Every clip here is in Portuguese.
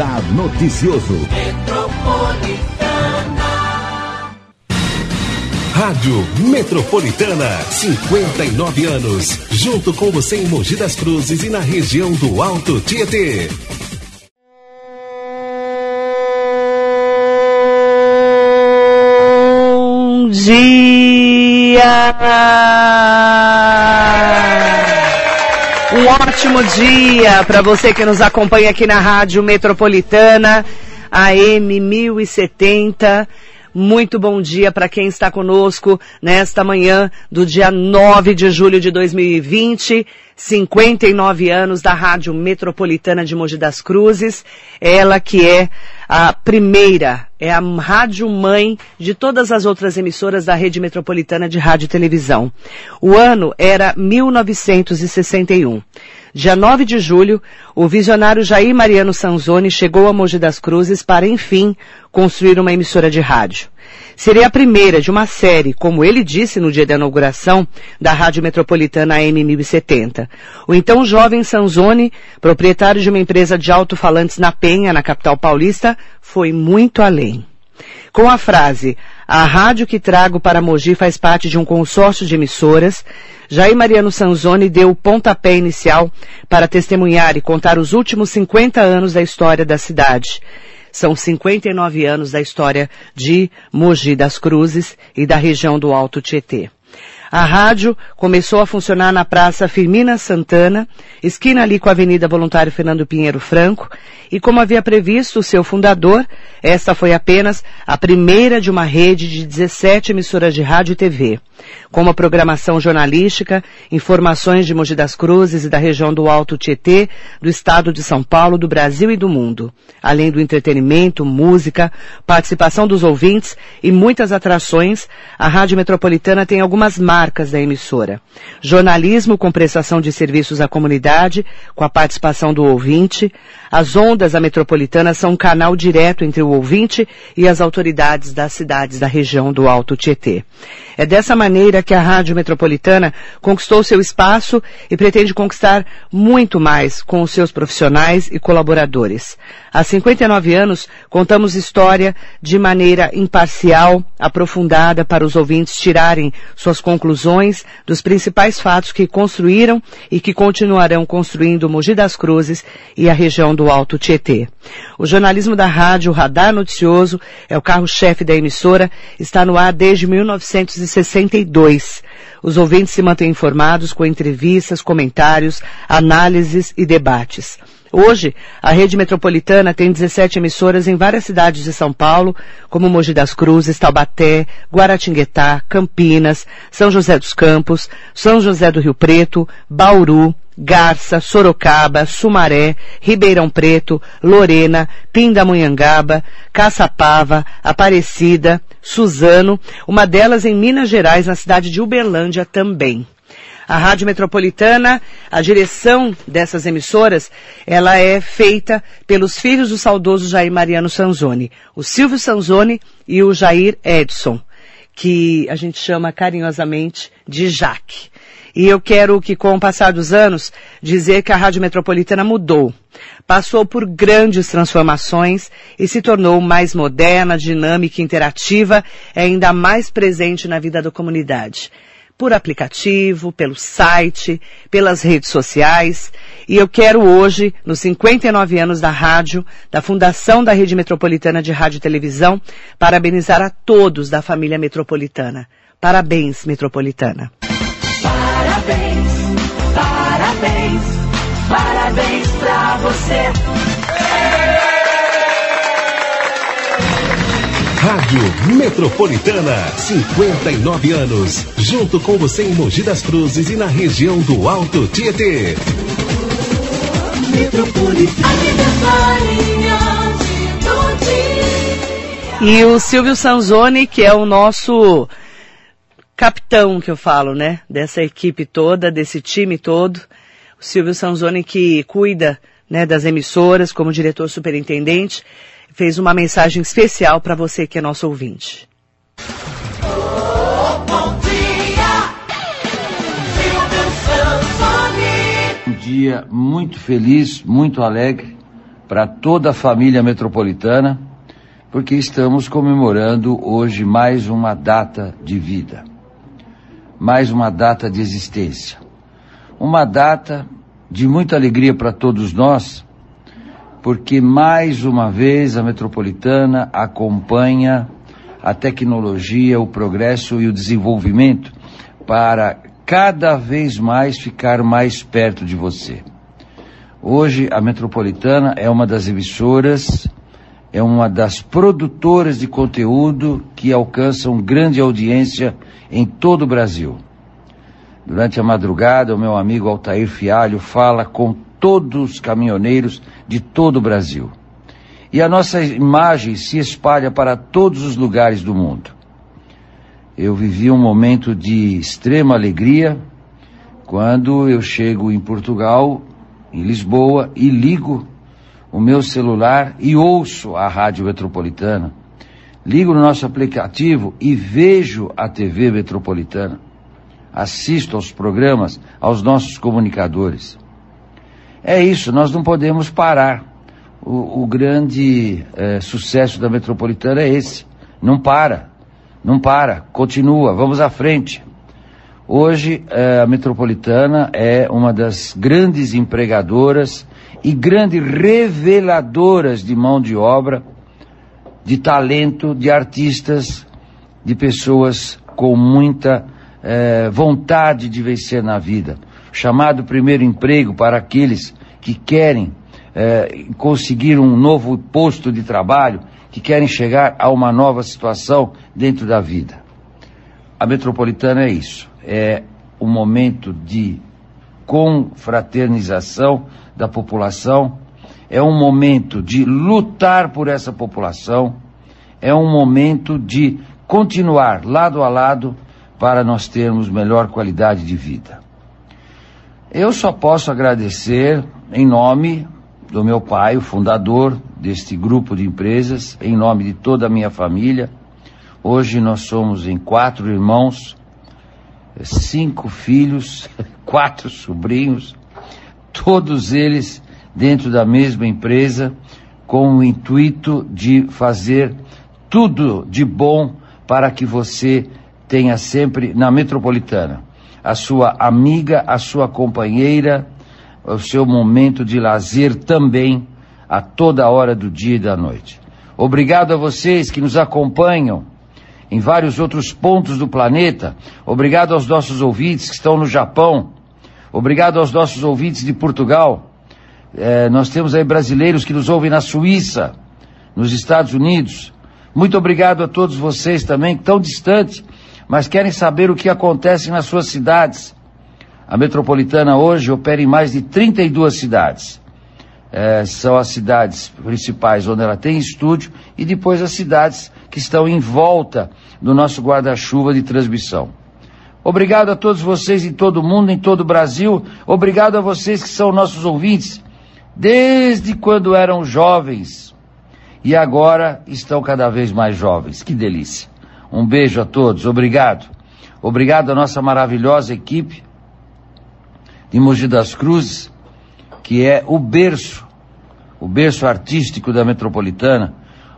Radar Noticioso. Rádio Metropolitana, 59 anos. Junto com você em Mogi das Cruzes e na região do Alto Tietê. Bom dia! Um ótimo dia para você que nos acompanha aqui na Rádio Metropolitana, AM 1070. Muito bom dia para quem está conosco nesta manhã do dia 9 de julho de 2020, 59 anos da Rádio Metropolitana de Mogi das Cruzes. Ela que é a primeira, é a rádio mãe de todas as outras emissoras da Rede Metropolitana de Rádio e Televisão. O ano era 1961. Dia 9 de julho, o visionário Jair Mariano Sanzoni chegou a Mogi das Cruzes para, enfim, construir uma emissora de rádio. Seria a primeira de uma série, como ele disse no dia da inauguração da Rádio Metropolitana AM 1070. O então jovem Sanzoni, proprietário de uma empresa de alto-falantes na Penha, na capital paulista, foi muito além. Com a frase, a rádio que trago para Mogi faz parte de um consórcio de emissoras, Jair Mariano Sanzoni deu o pontapé inicial para testemunhar e contar os últimos 50 anos da história da cidade. São 59 anos da história de Mogi das Cruzes e da região do Alto Tietê. A rádio começou a funcionar na Praça Firmina Santana, esquina ali com a Avenida Voluntário Fernando Pinheiro Franco, e como havia previsto o seu fundador, esta foi apenas a primeira de uma rede de 17 emissoras de rádio e TV, com uma programação jornalística, informações de Mogi das Cruzes e da região do Alto Tietê, do estado de São Paulo, do Brasil e do mundo, além do entretenimento, música, participação dos ouvintes e muitas atrações, a Rádio Metropolitana tem algumas marcas da emissora. Jornalismo com prestação de serviços à comunidade, com a participação do ouvinte. As ondas da metropolitana são um canal direto entre o ouvinte e as autoridades das cidades da região do Alto Tietê. É dessa maneira que a Rádio Metropolitana conquistou seu espaço e pretende conquistar muito mais com os seus profissionais e colaboradores. Há 59 anos, contamos história de maneira imparcial, aprofundada para os ouvintes tirarem suas conclusões dos principais fatos que construíram e que continuarão construindo Mogi das Cruzes e a região do Alto Tietê. O jornalismo da rádio, Radar Noticioso, é o carro-chefe da emissora, está no ar desde 1962. Os ouvintes se mantêm informados com entrevistas, comentários, análises e debates. Hoje, a rede metropolitana tem 17 emissoras em várias cidades de São Paulo, como Mogi das Cruzes, Taubaté, Guaratinguetá, Campinas, São José dos Campos, São José do Rio Preto, Bauru, Garça, Sorocaba, Sumaré, Ribeirão Preto, Lorena, Pindamonhangaba, Caçapava, Aparecida, Suzano, uma delas em Minas Gerais, na cidade de Uberlândia também. A Rádio Metropolitana, a direção dessas emissoras, ela é feita pelos filhos do saudoso Jair Mariano Sanzoni, o Silvio Sanzoni e o Jair Edson, que a gente chama carinhosamente de Jaque. E eu quero que, com o passar dos anos, dizer que a Rádio Metropolitana mudou. Passou por grandes transformações e se tornou mais moderna, dinâmica, interativa e ainda mais presente na vida da comunidade por aplicativo, pelo site, pelas redes sociais. E eu quero hoje, nos 59 anos da rádio, da Fundação da Rede Metropolitana de Rádio e Televisão, parabenizar a todos da família metropolitana. Parabéns, Metropolitana. Parabéns, parabéns, parabéns pra você. Rádio Metropolitana, 59 anos. Junto com você em Mogi das Cruzes e na região do Alto Tietê. E o Silvio Sanzoni, que é o nosso capitão, que eu falo, né? Dessa equipe toda, desse time todo. O Silvio Sanzoni que cuida né, das emissoras como diretor superintendente fez uma mensagem especial para você que é nosso ouvinte. Um dia muito feliz, muito alegre, para toda a família metropolitana, porque estamos comemorando hoje mais uma data de vida, mais uma data de existência. Uma data de muita alegria para todos nós, porque mais uma vez a metropolitana acompanha a tecnologia, o progresso e o desenvolvimento para cada vez mais ficar mais perto de você. Hoje a metropolitana é uma das emissoras, é uma das produtoras de conteúdo que alcançam grande audiência em todo o Brasil. Durante a madrugada, o meu amigo Altair Fialho fala com todos os caminhoneiros de todo o Brasil. E a nossa imagem se espalha para todos os lugares do mundo. Eu vivi um momento de extrema alegria quando eu chego em Portugal, em Lisboa, e ligo o meu celular e ouço a Rádio Metropolitana. Ligo no nosso aplicativo e vejo a TV Metropolitana. Assisto aos programas, aos nossos comunicadores. É isso, nós não podemos parar o, o grande é, sucesso da metropolitana é esse. Não para, não para, continua, vamos à frente. Hoje é, a metropolitana é uma das grandes empregadoras e grandes reveladoras de mão de obra, de talento, de artistas, de pessoas com muita é, vontade de vencer na vida. Chamado primeiro emprego para aqueles que querem é, conseguir um novo posto de trabalho, que querem chegar a uma nova situação dentro da vida. A metropolitana é isso, é um momento de confraternização da população, é um momento de lutar por essa população, é um momento de continuar lado a lado para nós termos melhor qualidade de vida. Eu só posso agradecer em nome do meu pai, o fundador deste grupo de empresas, em nome de toda a minha família. Hoje nós somos em quatro irmãos, cinco filhos, quatro sobrinhos, todos eles dentro da mesma empresa, com o intuito de fazer tudo de bom para que você tenha sempre na metropolitana a sua amiga, a sua companheira, o seu momento de lazer também a toda hora do dia e da noite. Obrigado a vocês que nos acompanham em vários outros pontos do planeta. Obrigado aos nossos ouvintes que estão no Japão. Obrigado aos nossos ouvintes de Portugal. É, nós temos aí brasileiros que nos ouvem na Suíça, nos Estados Unidos. Muito obrigado a todos vocês também, estão distantes, mas querem saber o que acontece nas suas cidades. A metropolitana hoje opera em mais de 32 cidades. É, são as cidades principais onde ela tem estúdio e depois as cidades que estão em volta do nosso guarda-chuva de transmissão. Obrigado a todos vocês em todo o mundo, em todo o Brasil. Obrigado a vocês que são nossos ouvintes desde quando eram jovens e agora estão cada vez mais jovens. Que delícia. Um beijo a todos. Obrigado. Obrigado à nossa maravilhosa equipe de Mogi das Cruzes, que é o berço, o berço artístico da metropolitana,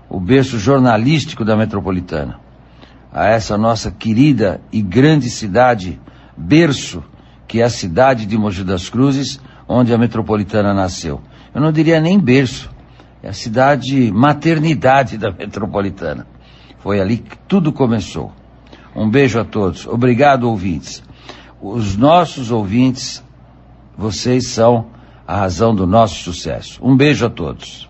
o berço jornalístico da metropolitana. A essa nossa querida e grande cidade, berço, que é a cidade de Mogi das Cruzes, onde a metropolitana nasceu. Eu não diria nem berço, é a cidade maternidade da metropolitana. Foi ali que tudo começou. Um beijo a todos. Obrigado, ouvintes. Os nossos ouvintes vocês são a razão do nosso sucesso. Um beijo a todos.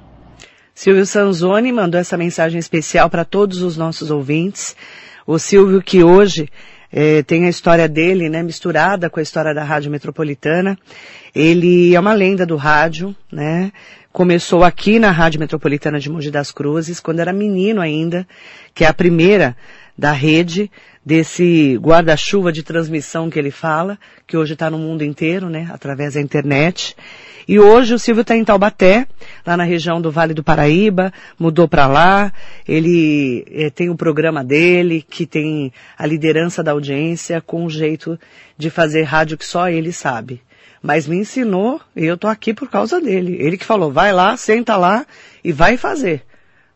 Silvio Sanzoni mandou essa mensagem especial para todos os nossos ouvintes. O Silvio que hoje eh, tem a história dele, né, misturada com a história da Rádio Metropolitana. Ele é uma lenda do rádio, né? Começou aqui na Rádio Metropolitana de Mogi das Cruzes, quando era menino ainda, que é a primeira da rede, desse guarda-chuva de transmissão que ele fala, que hoje está no mundo inteiro, né, através da internet. E hoje o Silvio está em Taubaté, lá na região do Vale do Paraíba, mudou para lá. Ele eh, tem o programa dele, que tem a liderança da audiência, com um jeito de fazer rádio que só ele sabe. Mas me ensinou e eu tô aqui por causa dele. Ele que falou, vai lá, senta lá e vai fazer.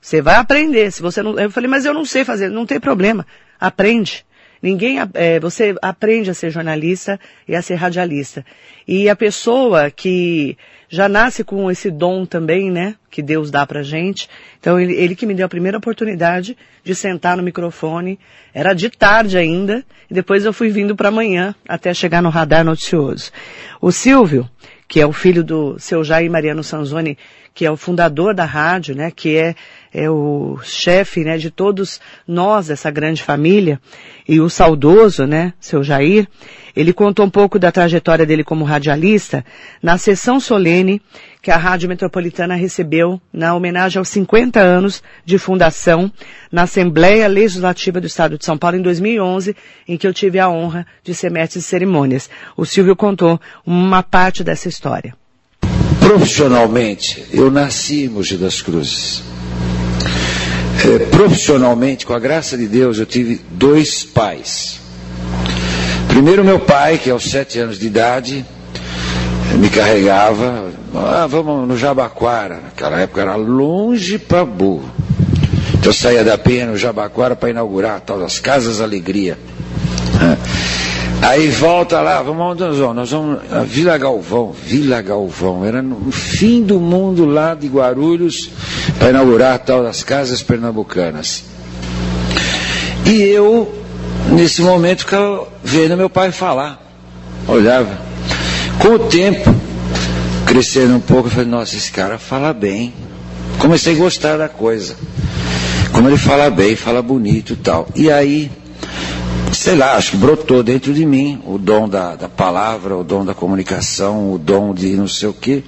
Você vai aprender. Se você não, eu falei, mas eu não sei fazer. Não tem problema. Aprende. Ninguém, é, você aprende a ser jornalista e a ser radialista. E a pessoa que já nasce com esse dom também, né, que Deus dá pra gente. Então ele, ele que me deu a primeira oportunidade de sentar no microfone. Era de tarde ainda, e depois eu fui vindo para amanhã até chegar no radar noticioso. O Silvio, que é o filho do seu Jair Mariano Sanzoni, que é o fundador da rádio, né, que é, é o chefe, né, de todos nós, essa grande família, e o saudoso, né, seu Jair, ele contou um pouco da trajetória dele como radialista na sessão solene que a Rádio Metropolitana recebeu na homenagem aos 50 anos de fundação na Assembleia Legislativa do Estado de São Paulo em 2011, em que eu tive a honra de ser mestre de cerimônias. O Silvio contou uma parte dessa história. Profissionalmente, eu nasci em Mogi das Cruzes. É, profissionalmente, com a graça de Deus, eu tive dois pais. Primeiro meu pai, que aos sete anos de idade, me carregava, ah, vamos no Jabaquara. Naquela época era longe para burro. Então eu saía da Penha no Jabaquara para inaugurar tal das Casas Alegria. Aí volta lá, vamos onde nós vamos? Nós vamos a Vila Galvão, Vila Galvão, era no fim do mundo lá de Guarulhos para inaugurar tal das casas pernambucanas. E eu, nesse momento, ficava vendo meu pai falar, olhava. Com o tempo, crescendo um pouco, eu falei, nossa, esse cara fala bem. Comecei a gostar da coisa. Como ele fala bem, fala bonito e tal. E aí sei lá, acho que brotou dentro de mim o dom da, da palavra, o dom da comunicação, o dom de não sei o quê.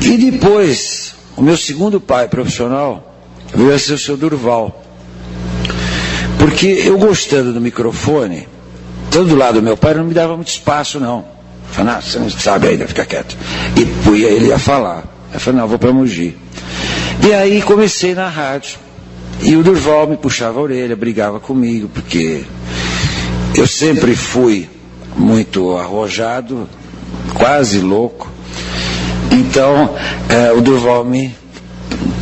E depois, o meu segundo pai profissional veio a ser o seu Durval. Porque eu gostando do microfone, tanto do lado do meu pai, não me dava muito espaço, não. Falei, ah, você não sabe ainda, fica quieto. E punha ele ia falar. Eu falei, não, vou para Mogi. E aí comecei na rádio. E o Durval me puxava a orelha, brigava comigo, porque eu sempre fui muito arrojado, quase louco. Então, é, o Durval me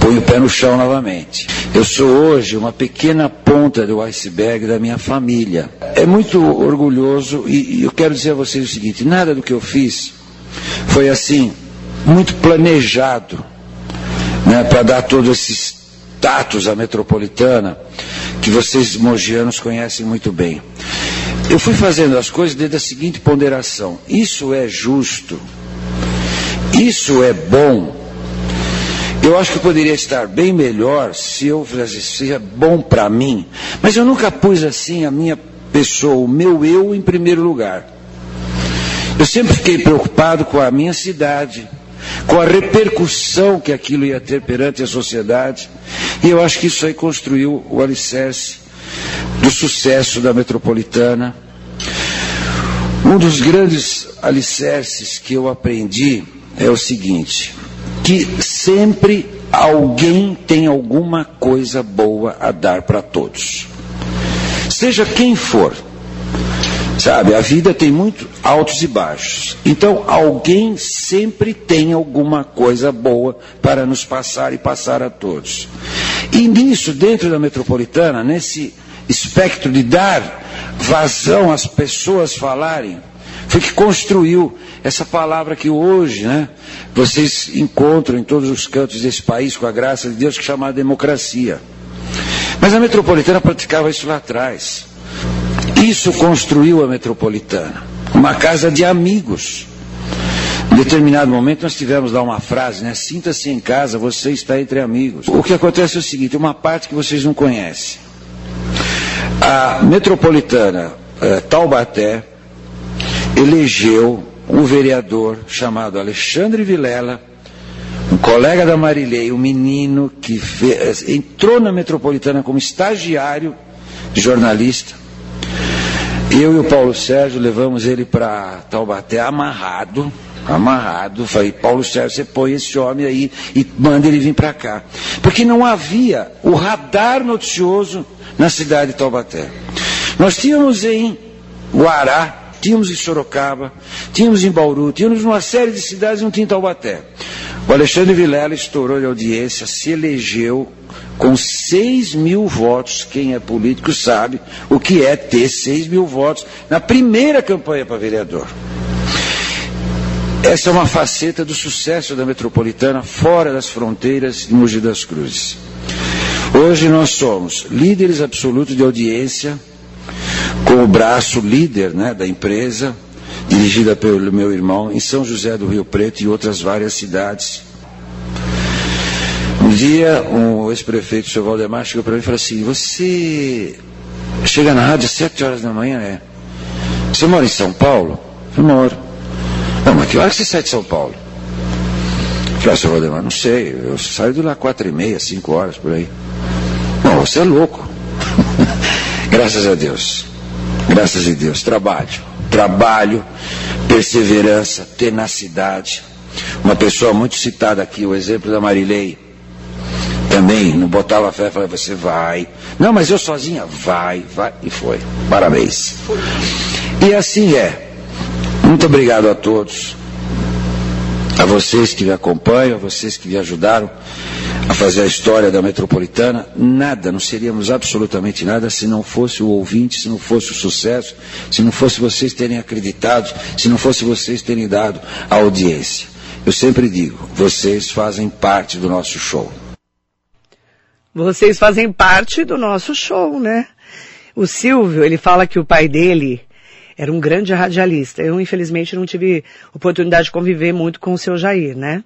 põe o pé no chão novamente. Eu sou hoje uma pequena ponta do iceberg da minha família. É muito orgulhoso e, e eu quero dizer a vocês o seguinte: nada do que eu fiz foi assim, muito planejado, né, para dar todos esses status à metropolitana, que vocês mogianos conhecem muito bem. Eu fui fazendo as coisas desde a seguinte ponderação: isso é justo, isso é bom. Eu acho que poderia estar bem melhor se eu fizesse seja bom para mim, mas eu nunca pus assim a minha pessoa, o meu eu em primeiro lugar. Eu sempre fiquei preocupado com a minha cidade, com a repercussão que aquilo ia ter perante a sociedade. E eu acho que isso aí construiu o alicerce do sucesso da metropolitana. Um dos grandes alicerces que eu aprendi é o seguinte: que sempre alguém tem alguma coisa boa a dar para todos. Seja quem for. Sabe, a vida tem muito altos e baixos. Então, alguém sempre tem alguma coisa boa para nos passar e passar a todos. E nisso, dentro da metropolitana, nesse espectro de dar vazão às pessoas falarem, foi que construiu essa palavra que hoje, né, vocês encontram em todos os cantos desse país, com a graça de Deus, que chama democracia. Mas a metropolitana praticava isso lá atrás. Isso construiu a metropolitana. Uma casa de amigos. Em determinado momento nós tivemos lá uma frase, né? Sinta-se em casa, você está entre amigos. O que acontece é o seguinte, uma parte que vocês não conhecem. A metropolitana eh, Taubaté elegeu um vereador chamado Alexandre Vilela, um colega da Marilei, um menino que fez, entrou na metropolitana como estagiário de jornalista, eu e o Paulo Sérgio levamos ele para Taubaté amarrado, amarrado. Falei, Paulo Sérgio, você põe esse homem aí e manda ele vir para cá. Porque não havia o radar noticioso na cidade de Taubaté. Nós tínhamos em Guará tínhamos em Sorocaba, tínhamos em Bauru, tínhamos uma série de cidades e não tinha Taubaté. O Alexandre Vilela estourou de audiência, se elegeu com 6 mil votos. Quem é político sabe o que é ter 6 mil votos na primeira campanha para vereador. Essa é uma faceta do sucesso da metropolitana fora das fronteiras de Mogi das Cruzes. Hoje nós somos líderes absolutos de audiência, com o braço líder né, da empresa, dirigida pelo meu irmão, em São José do Rio Preto e outras várias cidades. Dia, um ex-prefeito, o senhor Valdemar, chegou para mim e falou assim: Você chega na rádio às sete horas da manhã, é? Você mora em São Paulo? Eu moro. Não, mas que hora que você sai de São Paulo? Eu falei, ah, senhor Valdemar, não sei, eu saio de lá quatro e meia, cinco horas por aí. Não, você é louco. Graças a Deus. Graças a Deus. Trabalho. Trabalho, perseverança, tenacidade. Uma pessoa muito citada aqui, o exemplo da Marilei. Também não botava fé, falava, você vai. Não, mas eu sozinha, vai, vai. E foi. Parabéns. E assim é. Muito obrigado a todos. A vocês que me acompanham, a vocês que me ajudaram a fazer a história da metropolitana, nada, não seríamos absolutamente nada se não fosse o ouvinte, se não fosse o sucesso, se não fosse vocês terem acreditado, se não fosse vocês terem dado a audiência. Eu sempre digo, vocês fazem parte do nosso show. Vocês fazem parte do nosso show, né? O Silvio, ele fala que o pai dele era um grande radialista. Eu, infelizmente, não tive oportunidade de conviver muito com o seu Jair, né?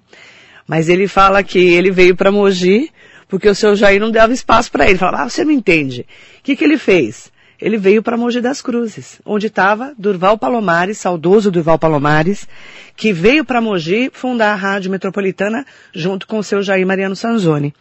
Mas ele fala que ele veio para Mogi porque o seu Jair não dava espaço para ele. Falava, ah, você não entende. O que, que ele fez? Ele veio para Mogi das Cruzes, onde estava Durval Palomares, saudoso Durval Palomares, que veio para Mogi fundar a Rádio Metropolitana junto com o seu Jair Mariano Sanzoni.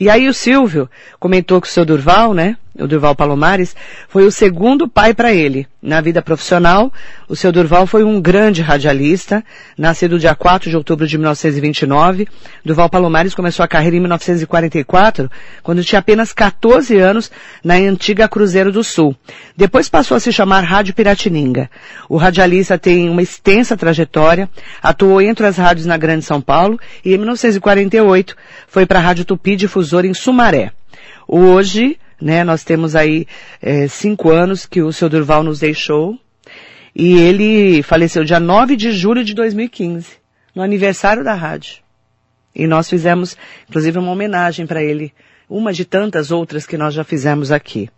E aí o Silvio comentou que o seu Durval, né, o Durval Palomares, foi o segundo pai para ele. Na vida profissional, o seu Durval foi um grande radialista, nascido dia 4 de outubro de 1929. Durval Palomares começou a carreira em 1944, quando tinha apenas 14 anos, na antiga Cruzeiro do Sul. Depois passou a se chamar Rádio Piratininga. O radialista tem uma extensa trajetória, atuou entre as rádios na Grande São Paulo e em 1948 foi para a Rádio Tupi Difusora em Sumaré. Hoje, né? Nós temos aí é, cinco anos que o seu Durval nos deixou. E ele faleceu dia 9 de julho de 2015, no aniversário da rádio. E nós fizemos, inclusive, uma homenagem para ele, uma de tantas outras que nós já fizemos aqui.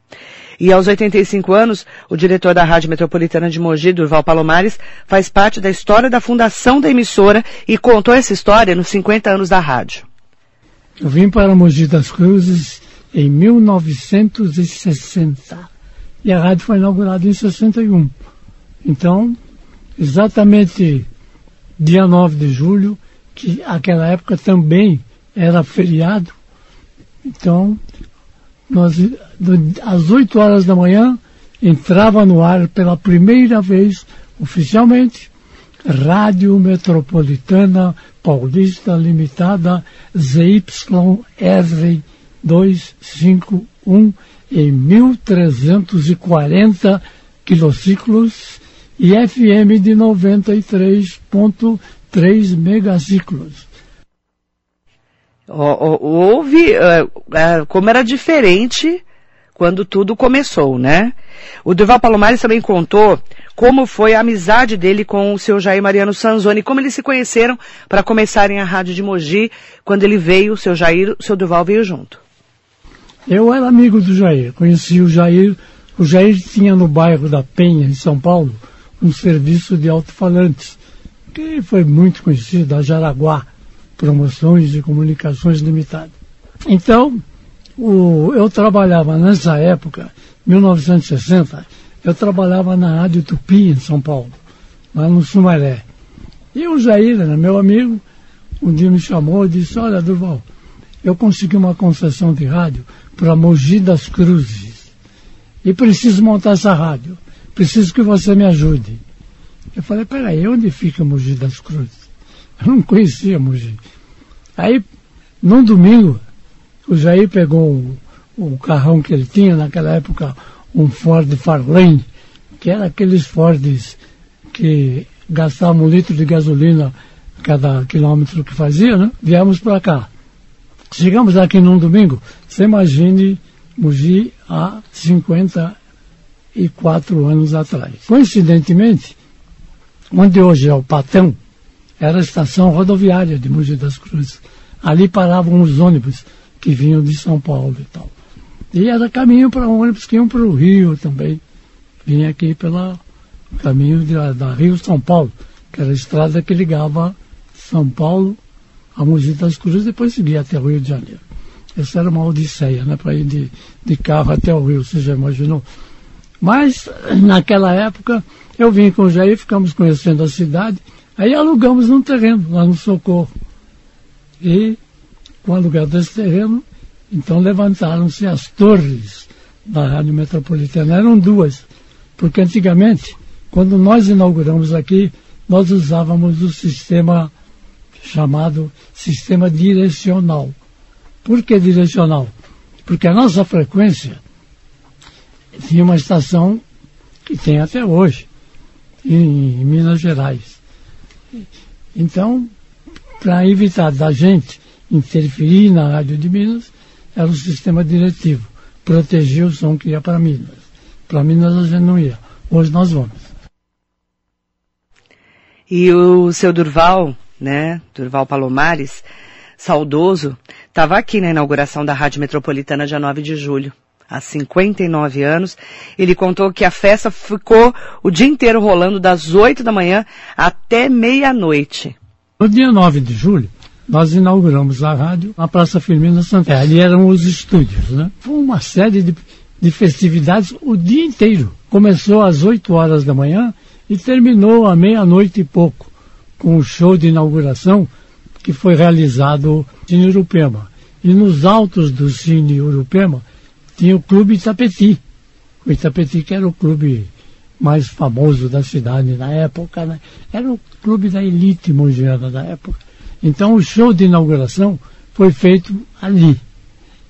E aos 85 anos, o diretor da Rádio Metropolitana de Mogi, Durval Palomares, faz parte da história da fundação da emissora e contou essa história nos 50 anos da rádio. Eu vim para Mogi das Cruzes em 1960. E a rádio foi inaugurada em 61. Então, exatamente dia 9 de julho, que aquela época também era feriado. Então, nós, às 8 horas da manhã, entrava no ar pela primeira vez, oficialmente, Rádio Metropolitana Paulista Limitada ZYR 251 em 1340 quilociclos e FM de 93.3 megaciclos. Houve uh, uh, como era diferente quando tudo começou, né? O Durval Palomares também contou como foi a amizade dele com o seu Jair Mariano Sanzoni, como eles se conheceram para começarem a rádio de Mogi, quando ele veio, o seu Jair, o seu Durval veio junto. Eu era amigo do Jair, conheci o Jair. O Jair tinha no bairro da Penha, em São Paulo, um serviço de alto-falantes, que foi muito conhecido, a Jaraguá, Promoções e Comunicações Limitadas. Então, o, eu trabalhava nessa época, 1960, eu trabalhava na Rádio Tupi, em São Paulo, lá no Sumaré. E o Jair, meu amigo, um dia me chamou e disse, olha, Durval, eu consegui uma concessão de rádio para Mogi das Cruzes. E preciso montar essa rádio. Preciso que você me ajude. Eu falei, peraí, onde fica Mogi das Cruzes? Eu não conhecia Mogi. Aí, num domingo, o Jair pegou o, o carrão que ele tinha, naquela época, um Ford Farlane, que era aqueles Fords que gastava um litro de gasolina cada quilômetro que fazia, né? Viemos para cá. Chegamos aqui num domingo, você imagine Mogi há 54 anos atrás. Coincidentemente, onde hoje é o Patão, era a estação rodoviária de Mogi das Cruzes. Ali paravam os ônibus que vinham de São Paulo e tal. E era caminho para ônibus que iam para o Rio também. Vinha aqui pelo caminho de, da Rio-São Paulo, que era a estrada que ligava São Paulo a Mogi das Cruzes depois seguia até o Rio de Janeiro. Essa era uma odisseia, né, para ir de, de carro até o Rio, você já imaginou? Mas, naquela época, eu vim com o Jair, ficamos conhecendo a cidade, aí alugamos um terreno lá no Socorro. E, com o aluguel desse terreno, então levantaram-se as torres da Rádio Metropolitana. Eram duas, porque antigamente, quando nós inauguramos aqui, nós usávamos o sistema chamado sistema direcional. Por que direcional? Porque a nossa frequência tinha uma estação que tem até hoje, em, em Minas Gerais. Então, para evitar da gente interferir na rádio de Minas, era o sistema diretivo. Proteger o som que ia para Minas. Para Minas a gente não ia. Hoje nós vamos. E o seu Durval, né, Durval Palomares, saudoso, estava aqui na inauguração da Rádio Metropolitana dia 9 de julho. Há 59 anos. Ele contou que a festa ficou o dia inteiro rolando das 8 da manhã até meia-noite. No dia 9 de julho, nós inauguramos a rádio na Praça Firmina Santana. Ali eram os estúdios, né? Foi uma série de, de festividades o dia inteiro. Começou às 8 horas da manhã e terminou à meia-noite e pouco, com o show de inauguração que foi realizado em Urupema. E nos altos do Cine Urupema tinha o Clube Itapeti. O Itapeti que era o clube mais famoso da cidade na época, né? Era o clube da elite mongiana da época. Então o show de inauguração foi feito ali.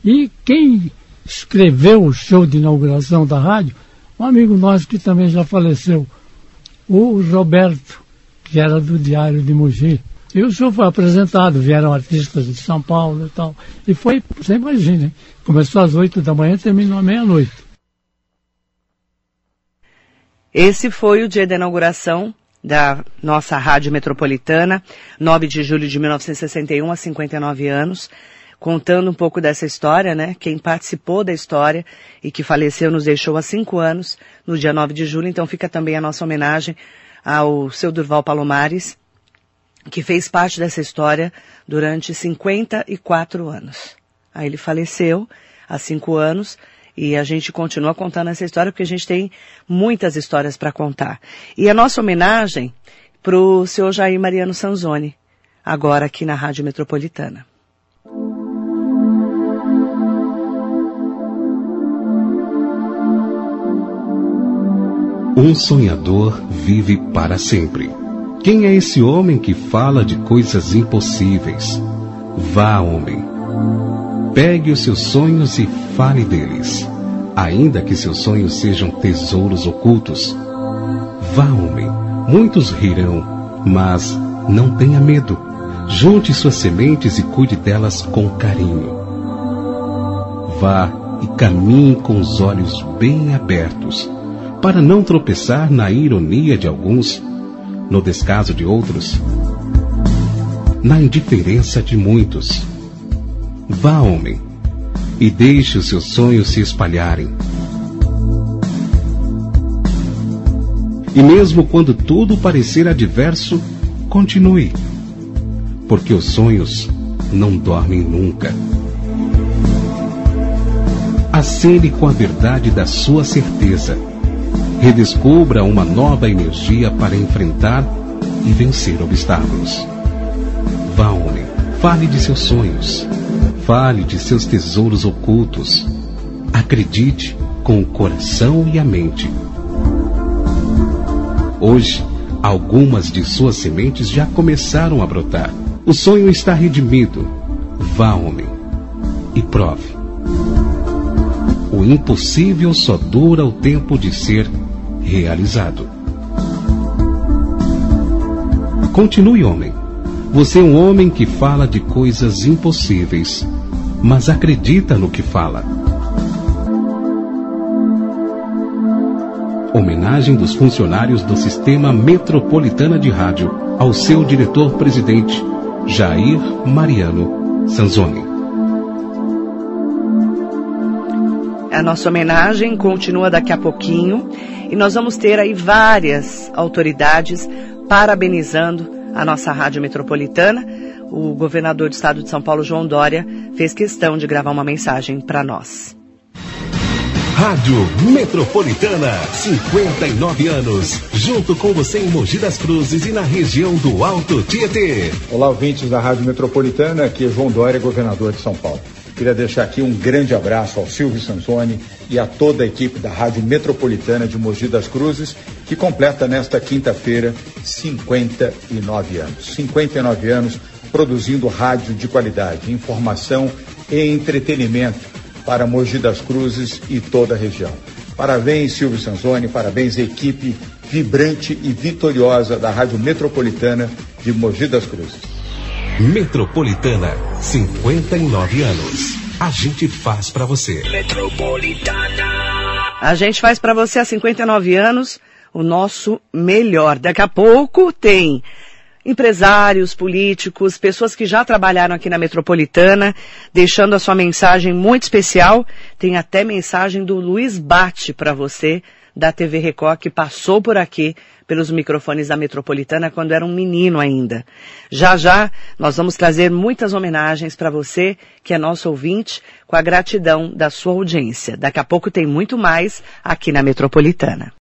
E quem escreveu o show de inauguração da rádio, um amigo nosso que também já faleceu, o Roberto, que era do Diário de Mogi. E o show foi apresentado, vieram artistas de São Paulo e tal. E foi, você imagina, começou às oito da manhã e terminou à meia-noite. Esse foi o dia da inauguração da nossa rádio metropolitana, 9 de julho de 1961, há 59 anos, contando um pouco dessa história, né? Quem participou da história e que faleceu nos deixou há cinco anos, no dia 9 de julho, então fica também a nossa homenagem ao seu Durval Palomares, que fez parte dessa história durante 54 anos. Aí ele faleceu há cinco anos, e a gente continua contando essa história porque a gente tem muitas histórias para contar. E a nossa homenagem para o senhor Jair Mariano Sanzoni, agora aqui na Rádio Metropolitana. Um sonhador vive para sempre. Quem é esse homem que fala de coisas impossíveis? Vá, homem. Pegue os seus sonhos e fale deles, ainda que seus sonhos sejam tesouros ocultos. Vá, homem. Muitos rirão, mas não tenha medo. Junte suas sementes e cuide delas com carinho. Vá e caminhe com os olhos bem abertos, para não tropeçar na ironia de alguns, no descaso de outros, na indiferença de muitos. Vá, homem, e deixe os seus sonhos se espalharem. E mesmo quando tudo parecer adverso, continue, porque os sonhos não dormem nunca. Acene com a verdade da sua certeza. Redescubra uma nova energia para enfrentar e vencer obstáculos. Vá, homem, fale de seus sonhos. Fale de seus tesouros ocultos. Acredite com o coração e a mente. Hoje, algumas de suas sementes já começaram a brotar. O sonho está redimido. Vá, homem, e prove. O impossível só dura o tempo de ser realizado. Continue homem. Você é um homem que fala de coisas impossíveis, mas acredita no que fala. Homenagem dos funcionários do Sistema Metropolitana de Rádio ao seu diretor-presidente, Jair Mariano Sanzoni. A nossa homenagem continua daqui a pouquinho e nós vamos ter aí várias autoridades parabenizando a nossa rádio metropolitana. O governador do estado de São Paulo, João Dória, fez questão de gravar uma mensagem para nós. Rádio Metropolitana, 59 anos. Junto com você em Mogi das Cruzes e na região do Alto Tietê. Olá, ouvintes da Rádio Metropolitana, aqui é João Dória, governador de São Paulo. Queria deixar aqui um grande abraço ao Silvio Sansoni e a toda a equipe da Rádio Metropolitana de Mogi das Cruzes, que completa nesta quinta-feira 59 anos. 59 anos produzindo rádio de qualidade, informação e entretenimento para Mogi das Cruzes e toda a região. Parabéns, Silvio Sansoni, parabéns, equipe vibrante e vitoriosa da Rádio Metropolitana de Mogi das Cruzes. Metropolitana, 59 anos. A gente faz para você. A gente faz para você há 59 anos o nosso melhor. Daqui a pouco tem empresários, políticos, pessoas que já trabalharam aqui na Metropolitana, deixando a sua mensagem muito especial. Tem até mensagem do Luiz Bate para você, da TV Record, que passou por aqui pelos microfones da Metropolitana quando era um menino ainda. Já já nós vamos trazer muitas homenagens para você, que é nosso ouvinte, com a gratidão da sua audiência. Daqui a pouco tem muito mais aqui na Metropolitana.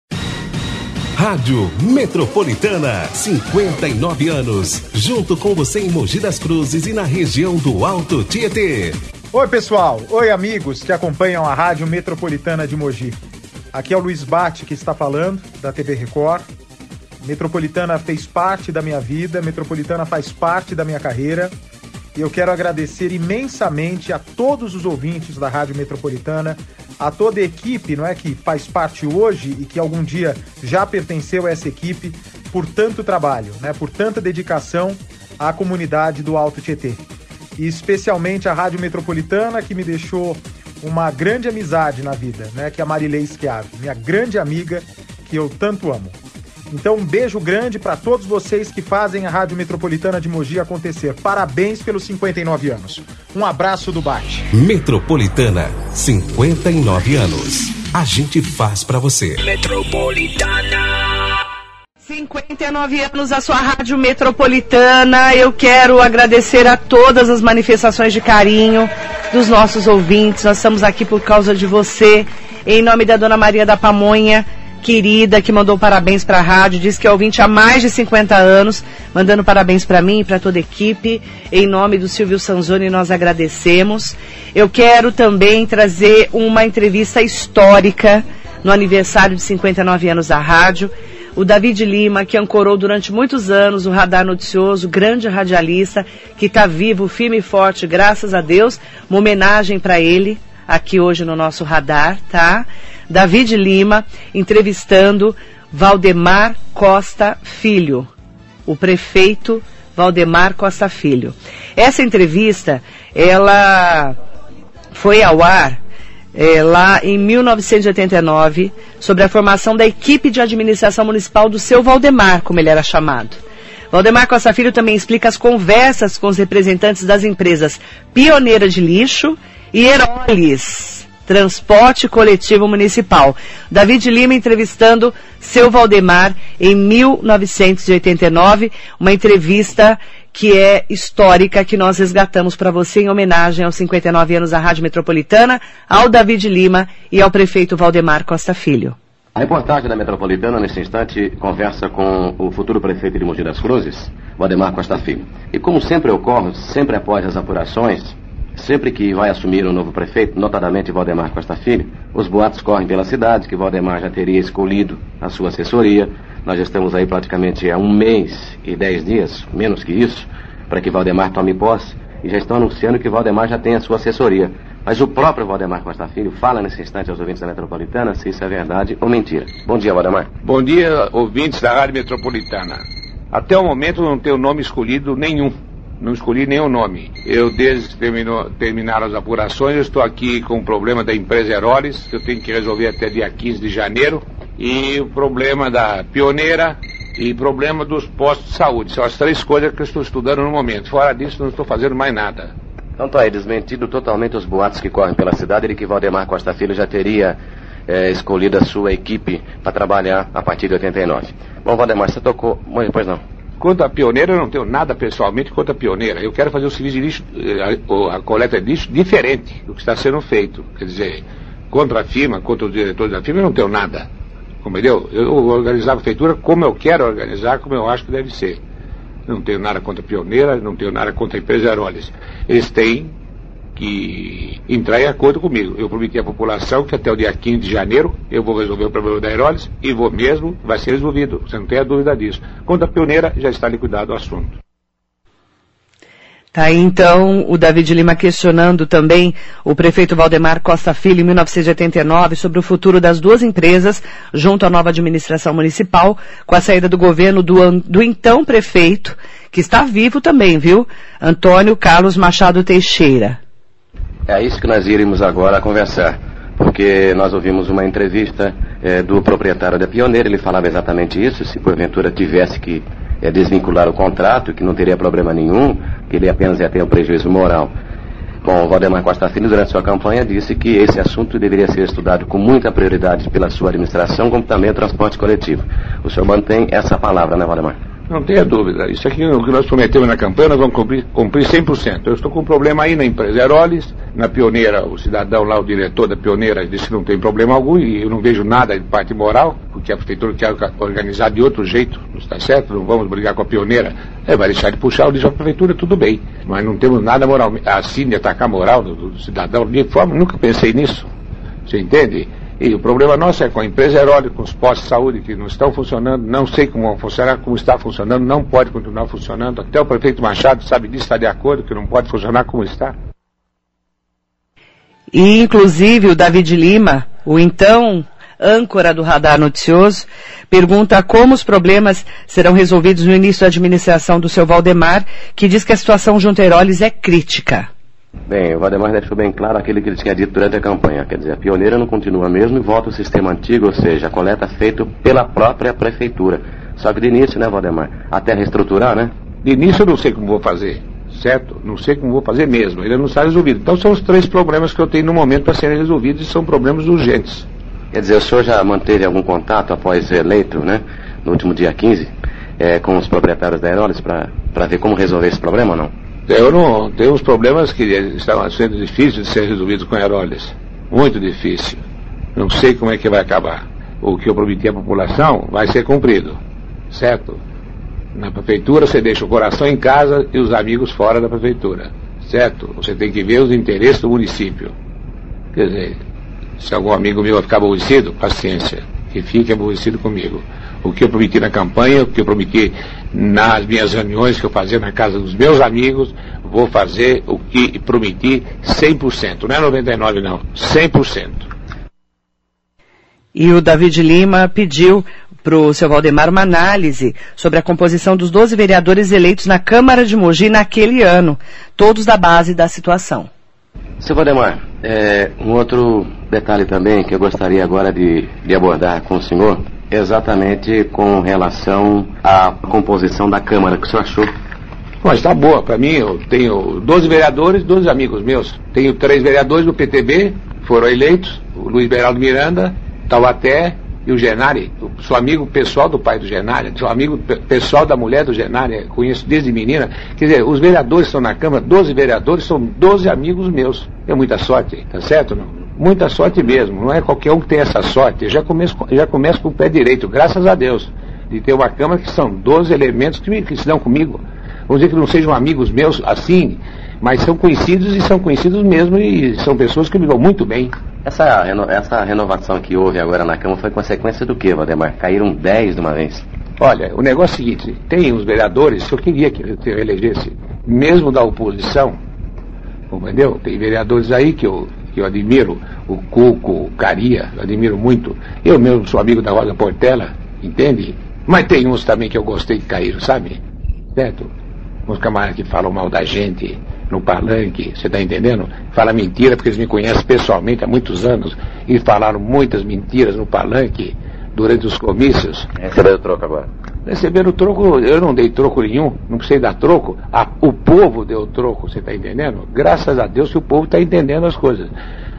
Rádio Metropolitana, 59 anos. Junto com você em Mogi das Cruzes e na região do Alto Tietê. Oi, pessoal. Oi, amigos que acompanham a Rádio Metropolitana de Mogi. Aqui é o Luiz Bate que está falando, da TV Record. Metropolitana fez parte da minha vida, Metropolitana faz parte da minha carreira. E eu quero agradecer imensamente a todos os ouvintes da Rádio Metropolitana, a toda a equipe, não é, que faz parte hoje e que algum dia já pertenceu a essa equipe por tanto trabalho, né, por tanta dedicação à comunidade do Alto Tietê. E especialmente a Rádio Metropolitana que me deixou uma grande amizade na vida, né, que é a Marilei Schiave, minha grande amiga que eu tanto amo. Então, um beijo grande para todos vocês que fazem a Rádio Metropolitana de Mogi acontecer. Parabéns pelos 59 anos. Um abraço do Bate. Metropolitana, 59 anos. A gente faz para você. 59 anos a sua Rádio Metropolitana. Eu quero agradecer a todas as manifestações de carinho dos nossos ouvintes. Nós estamos aqui por causa de você. Em nome da Dona Maria da Pamonha, querida, que mandou parabéns para a rádio, disse que é ouvinte há mais de 50 anos, mandando parabéns para mim e para toda a equipe. Em nome do Silvio Sanzoni, nós agradecemos. Eu quero também trazer uma entrevista histórica no aniversário de 59 anos da rádio o David Lima, que ancorou durante muitos anos o Radar Noticioso, grande radialista, que está vivo, firme e forte, graças a Deus. Uma homenagem para ele aqui hoje no nosso radar, tá? David Lima entrevistando Valdemar Costa Filho, o prefeito Valdemar Costa Filho. Essa entrevista, ela foi ao ar é, lá em 1989, sobre a formação da equipe de administração municipal do seu Valdemar, como ele era chamado. Valdemar Costa Filho também explica as conversas com os representantes das empresas Pioneira de Lixo e Heroles, Transporte Coletivo Municipal. David Lima entrevistando seu Valdemar em 1989, uma entrevista que é histórica, que nós resgatamos para você em homenagem aos 59 anos da Rádio Metropolitana, ao David Lima e ao prefeito Valdemar Costa Filho. A reportagem da Metropolitana, nesse instante, conversa com o futuro prefeito de Mogi das Cruzes, Valdemar Costa Filho. E como sempre ocorre, sempre após as apurações, sempre que vai assumir um novo prefeito, notadamente Valdemar Costa Filho, os boatos correm pela cidade que Valdemar já teria escolhido a sua assessoria, nós estamos aí praticamente há um mês e dez dias, menos que isso, para que Valdemar tome posse e já estão anunciando que Valdemar já tem a sua assessoria. Mas o próprio Valdemar Costa Filho fala nesse instante aos ouvintes da Metropolitana se isso é verdade ou mentira. Bom dia, Valdemar. Bom dia, ouvintes da Rádio Metropolitana. Até o momento não tenho nome escolhido nenhum. Não escolhi nenhum nome. Eu, desde que terminou, terminaram as apurações, estou aqui com o problema da empresa Heroles, que eu tenho que resolver até dia 15 de janeiro, e o problema da pioneira e problema dos postos de saúde. São as três coisas que eu estou estudando no momento. Fora disso, não estou fazendo mais nada. Então tá aí, desmentido totalmente os boatos que correm pela cidade de que Valdemar Costa Filho já teria é, escolhido a sua equipe para trabalhar a partir de 89. Bom, Valdemar, você tocou. Bom, pois não. Quanto à pioneira, eu não tenho nada pessoalmente contra a pioneira. Eu quero fazer o serviço de lixo, eh, a, a coleta de lixo diferente do que está sendo feito. Quer dizer, contra a firma, contra os diretores da firma, eu não tenho nada. Entendeu? Eu vou organizar a prefeitura como eu quero organizar, como eu acho que deve ser. Não tenho nada contra a pioneira, não tenho nada contra a empresa Aerolis. Eles têm que entrar em acordo comigo. Eu prometi à população que até o dia 15 de janeiro eu vou resolver o problema da Aerolis e vou mesmo, vai ser resolvido. Você não tem a dúvida disso. Quanto à pioneira, já está liquidado o assunto. Tá aí então o David Lima questionando também o prefeito Valdemar Costa Filho em 1989 sobre o futuro das duas empresas junto à nova administração municipal com a saída do governo do, do então prefeito, que está vivo também, viu? Antônio Carlos Machado Teixeira. É isso que nós iremos agora conversar, porque nós ouvimos uma entrevista é, do proprietário da Pioneira, ele falava exatamente isso, se porventura tivesse que é, desvincular o contrato, que não teria problema nenhum, que ele apenas ia ter um prejuízo moral. Bom, o Valdemar Costa Filho, durante sua campanha, disse que esse assunto deveria ser estudado com muita prioridade pela sua administração, como também o transporte coletivo. O senhor mantém essa palavra, né, Valdemar? Não tenha dúvida. Isso aqui é o que nós prometemos na campanha, nós vamos cumprir, cumprir 100%. Eu estou com um problema aí na empresa Aerolis, na Pioneira, o cidadão lá, o diretor da Pioneira, disse que não tem problema algum e eu não vejo nada de parte moral, porque a prefeitura quer organizar de outro jeito, não está certo, não vamos brigar com a Pioneira. É, vai deixar de puxar o lixo da prefeitura, tudo bem. Mas não temos nada moral, assim de atacar a moral do, do cidadão, de forma, nunca pensei nisso. Você entende? E o problema nosso é com a empresa erótica, com os postos de saúde que não estão funcionando, não sei como vão funcionar, como está funcionando, não pode continuar funcionando. Até o prefeito Machado sabe disso, está de acordo que não pode funcionar como está. E, inclusive, o David Lima, o então âncora do radar noticioso, pergunta como os problemas serão resolvidos no início da administração do seu Valdemar, que diz que a situação junto a Heroles é crítica. Bem, o Valdemar deixou bem claro aquilo que ele tinha dito durante a campanha. Quer dizer, a pioneira não continua mesmo e volta ao sistema antigo, ou seja, a coleta feita pela própria prefeitura. Só que de início, né, Valdemar? Até reestruturar, né? De início eu não sei como vou fazer, certo? Não sei como vou fazer mesmo. Ele não está resolvido. Então são os três problemas que eu tenho no momento para serem resolvidos e são problemas urgentes. Quer dizer, o senhor já manteve algum contato após ser eleito, né? No último dia 15, é, com os proprietários da Aerolis para ver como resolver esse problema ou não? Eu não tenho uns problemas que estavam sendo difíceis de ser resolvidos com aerólis. Muito difícil. Não sei como é que vai acabar. O que eu prometi à população vai ser cumprido. Certo? Na prefeitura você deixa o coração em casa e os amigos fora da prefeitura. Certo? Você tem que ver os interesses do município. Quer dizer, se algum amigo meu ficar aborrecido, paciência. Que fique aborrecido comigo o que eu prometi na campanha, o que eu prometi nas minhas reuniões que eu fazia na casa dos meus amigos, vou fazer o que prometi 100%. Não é 99% não, 100%. E o David Lima pediu para o seu Valdemar uma análise sobre a composição dos 12 vereadores eleitos na Câmara de Mogi naquele ano, todos da base da situação. Seu Valdemar, é, um outro detalhe também que eu gostaria agora de, de abordar com o senhor exatamente com relação à composição da Câmara. Que o senhor achou? Mas está boa. Para mim, eu tenho 12 vereadores, 12 amigos meus. Tenho três vereadores do PTB, foram eleitos, o Luiz Beraldo Miranda, Taubaté e o Genari. sou amigo pessoal do pai do Genari, sou amigo pessoal da mulher do Genari, conheço desde menina. Quer dizer, os vereadores estão na Câmara, 12 vereadores, são 12 amigos meus. É muita sorte, tá certo? Não? Muita sorte mesmo, não é qualquer um que tem essa sorte. Eu já começo, já começo com o pé direito, graças a Deus, de ter uma Câmara que são 12 elementos que, me, que se dão comigo. Vamos dizer que não sejam amigos meus assim, mas são conhecidos e são conhecidos mesmo e são pessoas que me dão muito bem. Essa, essa renovação que houve agora na Câmara foi consequência do que, Valdemar? Caíram 10 de uma vez. Olha, o negócio é o seguinte, tem os vereadores que eu queria que eu elegesse, mesmo da oposição, entendeu? Tem vereadores aí que eu que eu admiro, o Cuco, o Caria, eu admiro muito. Eu mesmo sou amigo da Rosa Portela, entende? Mas tem uns também que eu gostei que caíram, sabe? Certo? Uns camaradas que falam mal da gente no palanque, você tá entendendo? Fala mentira porque eles me conhecem pessoalmente há muitos anos e falaram muitas mentiras no palanque durante os comícios. Receberam troco agora. Receberam troco, eu não dei troco nenhum, não precisei dar troco. A- o povo deu troco, você está entendendo? Graças a Deus que o povo está entendendo as coisas.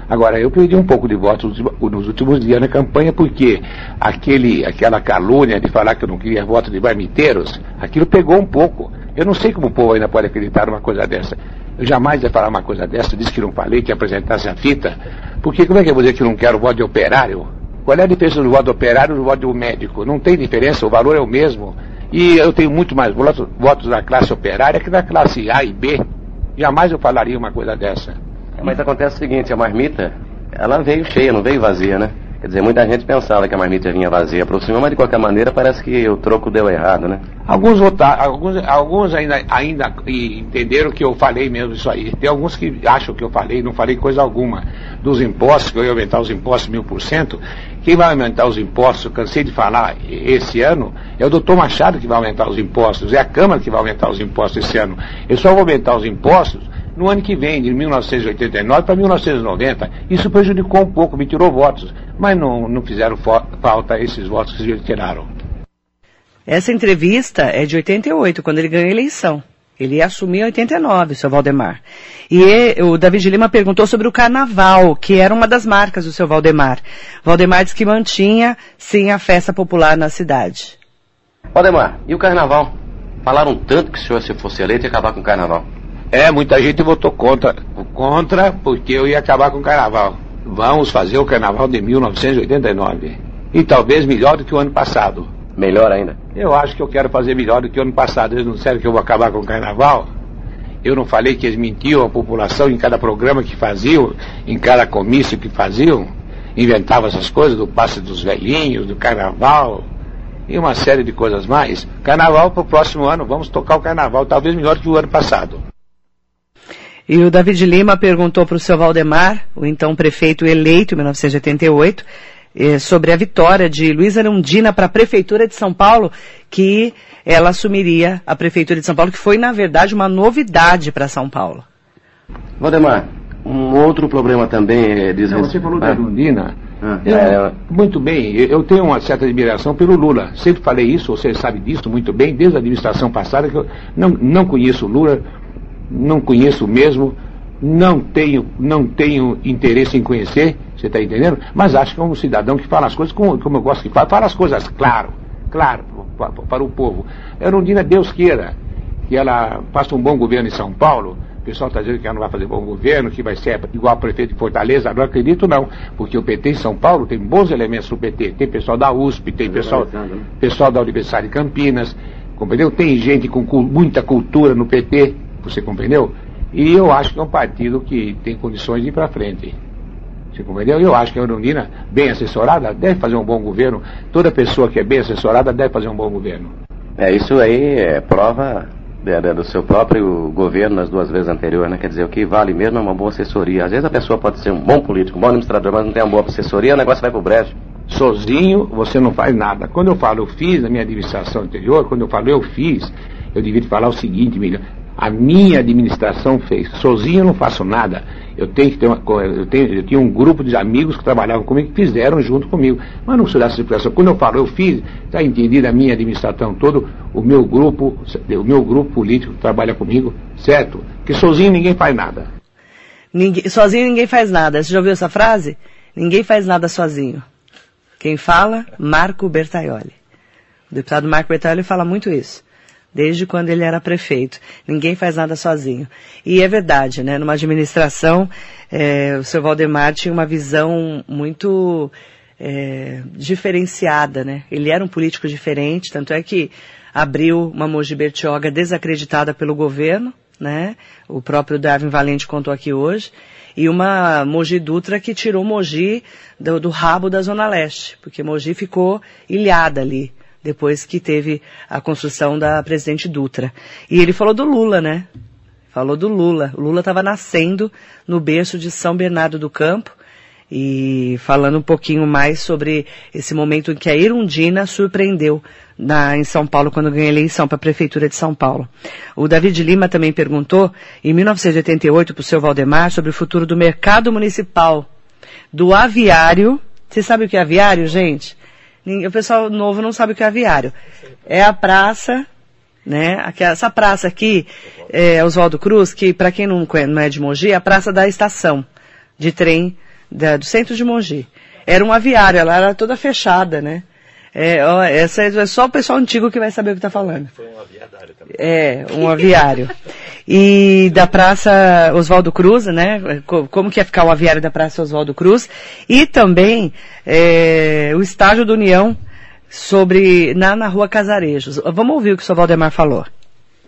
Agora, eu perdi um pouco de votos nos últimos dias na campanha, porque aquele, aquela calúnia de falar que eu não queria voto de marmiteiros, aquilo pegou um pouco. Eu não sei como o povo ainda pode acreditar numa coisa dessa. Eu jamais ia falar uma coisa dessa, disse que não falei, que apresentasse a fita. Porque como é que eu vou dizer que não quero voto de operário? Qual é a diferença do voto operário e do voto médico? Não tem diferença, o valor é o mesmo. E eu tenho muito mais votos, votos da classe operária que da classe A e B. Jamais eu falaria uma coisa dessa. Mas acontece o seguinte, a marmita, ela veio cheia, não veio vazia, né? Quer dizer, muita gente pensava que a marmita vinha vazia para o mas de qualquer maneira parece que o troco deu errado, né? Alguns votaram, alguns, alguns ainda, ainda entenderam que eu falei mesmo isso aí. Tem alguns que acham que eu falei, não falei coisa alguma. Dos impostos, que eu ia aumentar os impostos mil por cento. Quem vai aumentar os impostos, eu cansei de falar esse ano, é o doutor Machado que vai aumentar os impostos, é a Câmara que vai aumentar os impostos esse ano. Eu só vou aumentar os impostos no ano que vem, de 1989 para 1990. Isso prejudicou um pouco, me tirou votos, mas não, não fizeram falta esses votos que eles tiraram. Essa entrevista é de 88, quando ele ganhou a eleição. Ele ia assumir em 89, o seu Valdemar. E e- o David Lima perguntou sobre o carnaval, que era uma das marcas do seu Valdemar. Valdemar disse que mantinha, sim, a festa popular na cidade. Valdemar, e o carnaval? Falaram tanto que o senhor, se fosse eleito, ia acabar com o carnaval. É, muita gente votou contra. Contra porque eu ia acabar com o carnaval. Vamos fazer o carnaval de 1989. E talvez melhor do que o ano passado. Melhor ainda. Eu acho que eu quero fazer melhor do que o ano passado. Eles não disseram que eu vou acabar com o carnaval? Eu não falei que eles mentiam a população em cada programa que faziam, em cada comício que faziam? Inventavam essas coisas do passe dos velhinhos, do carnaval e uma série de coisas mais. Carnaval para o próximo ano, vamos tocar o carnaval, talvez melhor que o ano passado. E o David Lima perguntou para o seu Valdemar, o então prefeito eleito em 1988, eh, sobre a vitória de Luiz Arundina para a Prefeitura de São Paulo, que ela assumiria a Prefeitura de São Paulo, que foi, na verdade, uma novidade para São Paulo. Valdemar, um outro problema também é diz Não, você falou da Ah, Arundina. ah, Eu- é, muito bem, eu eu tenho uma certa admiração pelo Lula. Sempre falei isso, você sabe disso muito bem, desde a administração passada, que eu não, não conheço o Lula, não conheço mesmo, não tenho, não tenho interesse em conhecer, você está entendendo? Mas acho que é um cidadão que fala as coisas como, como eu gosto que fala, fala as coisas claro, claro, pa- pa- para o povo. Erundina, Deus queira que ela faça um bom governo em São Paulo. O pessoal está dizendo que ela não vai fazer bom governo, que vai ser igual ao prefeito de Fortaleza. Não acredito não, porque o PT em São Paulo tem bons elementos no PT. Tem pessoal da USP, tem pessoal, pessoal da Universidade de Campinas, compreendeu? Tem gente com muita cultura no PT, você compreendeu? E eu acho que é um partido que tem condições de ir para frente. Você compreendeu? Eu acho que a Erundina, bem assessorada, deve fazer um bom governo. Toda pessoa que é bem assessorada deve fazer um bom governo. é, isso aí é prova é, é, do seu próprio governo nas duas vezes anteriores, né? Quer dizer, o que vale mesmo é uma boa assessoria. Às vezes a pessoa pode ser um bom político, um bom administrador, mas não tem uma boa assessoria, o negócio vai pro brejo. sozinho você não faz nada. Quando eu falo eu fiz na minha administração anterior, quando eu falo eu fiz, eu devia falar o seguinte, Miriam, a minha administração fez. Sozinho eu não faço nada. Eu tenho que ter uma, eu tenho, eu tinha um grupo de amigos que trabalhavam comigo que fizeram junto comigo. Mas não sou dessa expressão. Quando eu falo eu fiz, está entendido a minha administração todo, o meu grupo, o meu grupo político que trabalha comigo, certo? Que sozinho ninguém faz nada. Ninguém- sozinho ninguém faz nada. Você já ouviu essa frase? Ninguém faz nada sozinho. Quem fala? Marco Bertaioli. O deputado Marco Bertaioli fala muito isso. Desde quando ele era prefeito. Ninguém faz nada sozinho. E é verdade, né? Numa administração, eh, o seu Valdemar tinha uma visão muito eh, diferenciada, né? Ele era um político diferente, tanto é que abriu uma Mogi Bertioga desacreditada pelo governo, né? O próprio Darwin Valente contou aqui hoje. E uma Mogi Dutra que tirou Mogi do, do rabo da Zona Leste, porque Mogi ficou ilhada ali, depois que teve a construção da presidente Dutra. E ele falou do Lula, né? Falou do Lula. O Lula estava nascendo no berço de São Bernardo do Campo. E falando um pouquinho mais sobre esse momento em que a Irundina surpreendeu na, em São Paulo, quando ganhei a eleição para a Prefeitura de São Paulo. O David Lima também perguntou, em 1988, para o seu Valdemar, sobre o futuro do mercado municipal, do aviário. Você sabe o que é aviário, gente? O pessoal novo não sabe o que é aviário. É a praça né? Aqui, essa praça aqui, é, Oswaldo Cruz, que para quem não, não é de Mogi, é a praça da estação de trem da, do centro de Mogi. Era um aviário, ela era toda fechada, né? É, ó, essa é só o pessoal antigo que vai saber o que está falando. Foi um aviário também. É, um aviário. E da Praça Oswaldo Cruz, né? Como que ia ficar o aviário da Praça Oswaldo Cruz. E também é, o estágio do União sobre na, na Rua Casarejos. Vamos ouvir o que o Sr. Valdemar falou.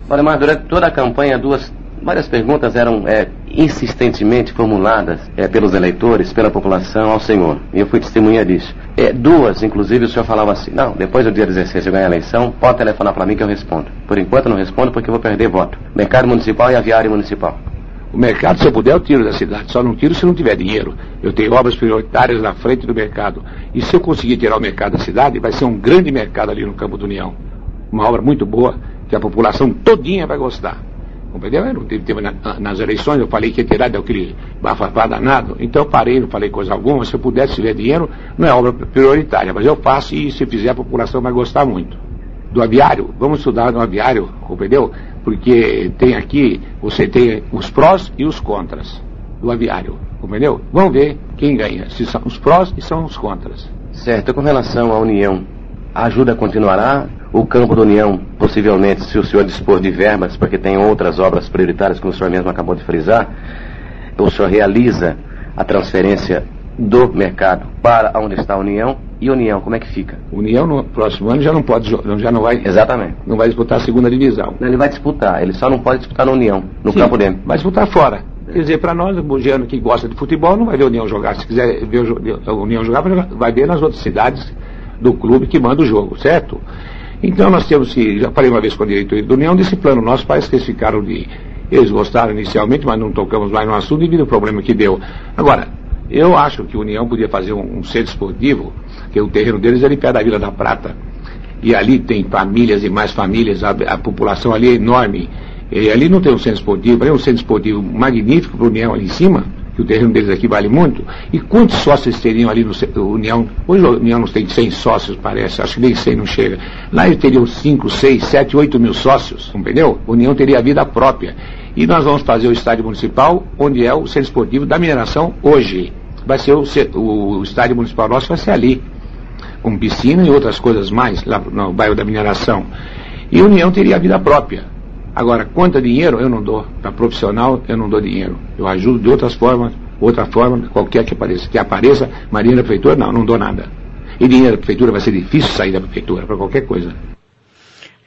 Valdemar, durante toda a campanha, duas várias perguntas eram é, insistentemente formuladas é, pelos eleitores, pela população ao Senhor. E eu fui testemunha disso. É, duas, inclusive, o senhor falava assim, não, depois do dia 16 eu ganhar a eleição, pode telefonar para mim que eu respondo. Por enquanto eu não respondo porque eu vou perder voto. Mercado municipal e aviário municipal. O mercado, se eu puder, eu tiro da cidade. Só não tiro se não tiver dinheiro. Eu tenho obras prioritárias na frente do mercado. E se eu conseguir tirar o mercado da cidade, vai ser um grande mercado ali no Campo do União. Uma obra muito boa, que a população todinha vai gostar. Compreendeu? Eu não teve, teve na, nas eleições, eu falei que ia tirar daquele bafafá danado. Então eu parei, não falei coisa alguma. Se eu pudesse tiver dinheiro, não é obra prioritária. Mas eu faço e se fizer a população vai gostar muito. Do aviário, vamos estudar no aviário, compreendeu? porque tem aqui, você tem os prós e os contras do aviário, compreendeu? Vamos ver quem ganha, se são os prós e são os contras. Certo, com relação à União, a ajuda continuará? O campo da União, possivelmente, se o senhor dispor de verbas, porque tem outras obras prioritárias, como o senhor mesmo acabou de frisar, o senhor realiza a transferência do mercado para onde está a União e União, como é que fica? União no próximo ano já não pode, já não vai. Exatamente. Não vai disputar a segunda divisão. Ele vai disputar, ele só não pode disputar na União, no Sim, campo dele. Vai disputar fora. Quer dizer, para nós, o bugiano que gosta de futebol, não vai ver a União jogar. Se quiser ver a União jogar, vai ver nas outras cidades do clube que manda o jogo, certo? Então nós temos que, já falei uma vez com a diretoria da União, desse plano nosso, parece que eles ficaram de. Eles gostaram inicialmente, mas não tocamos mais no assunto devido ao problema que deu. Agora, eu acho que a União podia fazer um, um centro esportivo, que o terreno deles é ali perto da Vila da Prata. E ali tem famílias e mais famílias, a, a população ali é enorme. E ali não tem um centro esportivo, é um centro esportivo magnífico para a União ali em cima, que o terreno deles aqui vale muito. E quantos sócios teriam ali no União? Hoje a União não tem 100 sócios, parece, acho que nem 100 não chega. Lá eles teriam 5, 6, 7, 8 mil sócios, entendeu? A União teria vida própria. E nós vamos fazer o estádio municipal, onde é o centro esportivo da mineração hoje vai ser o, o estádio municipal nosso vai ser ali, com piscina e outras coisas mais, lá no bairro da mineração. E a União teria vida própria. Agora, quanto dinheiro eu não dou. Para profissional, eu não dou dinheiro. Eu ajudo de outras formas, outra forma, qualquer que apareça. Que apareça, Maria da Prefeitura, não, não dou nada. E dinheiro da Prefeitura vai ser difícil sair da Prefeitura, para qualquer coisa.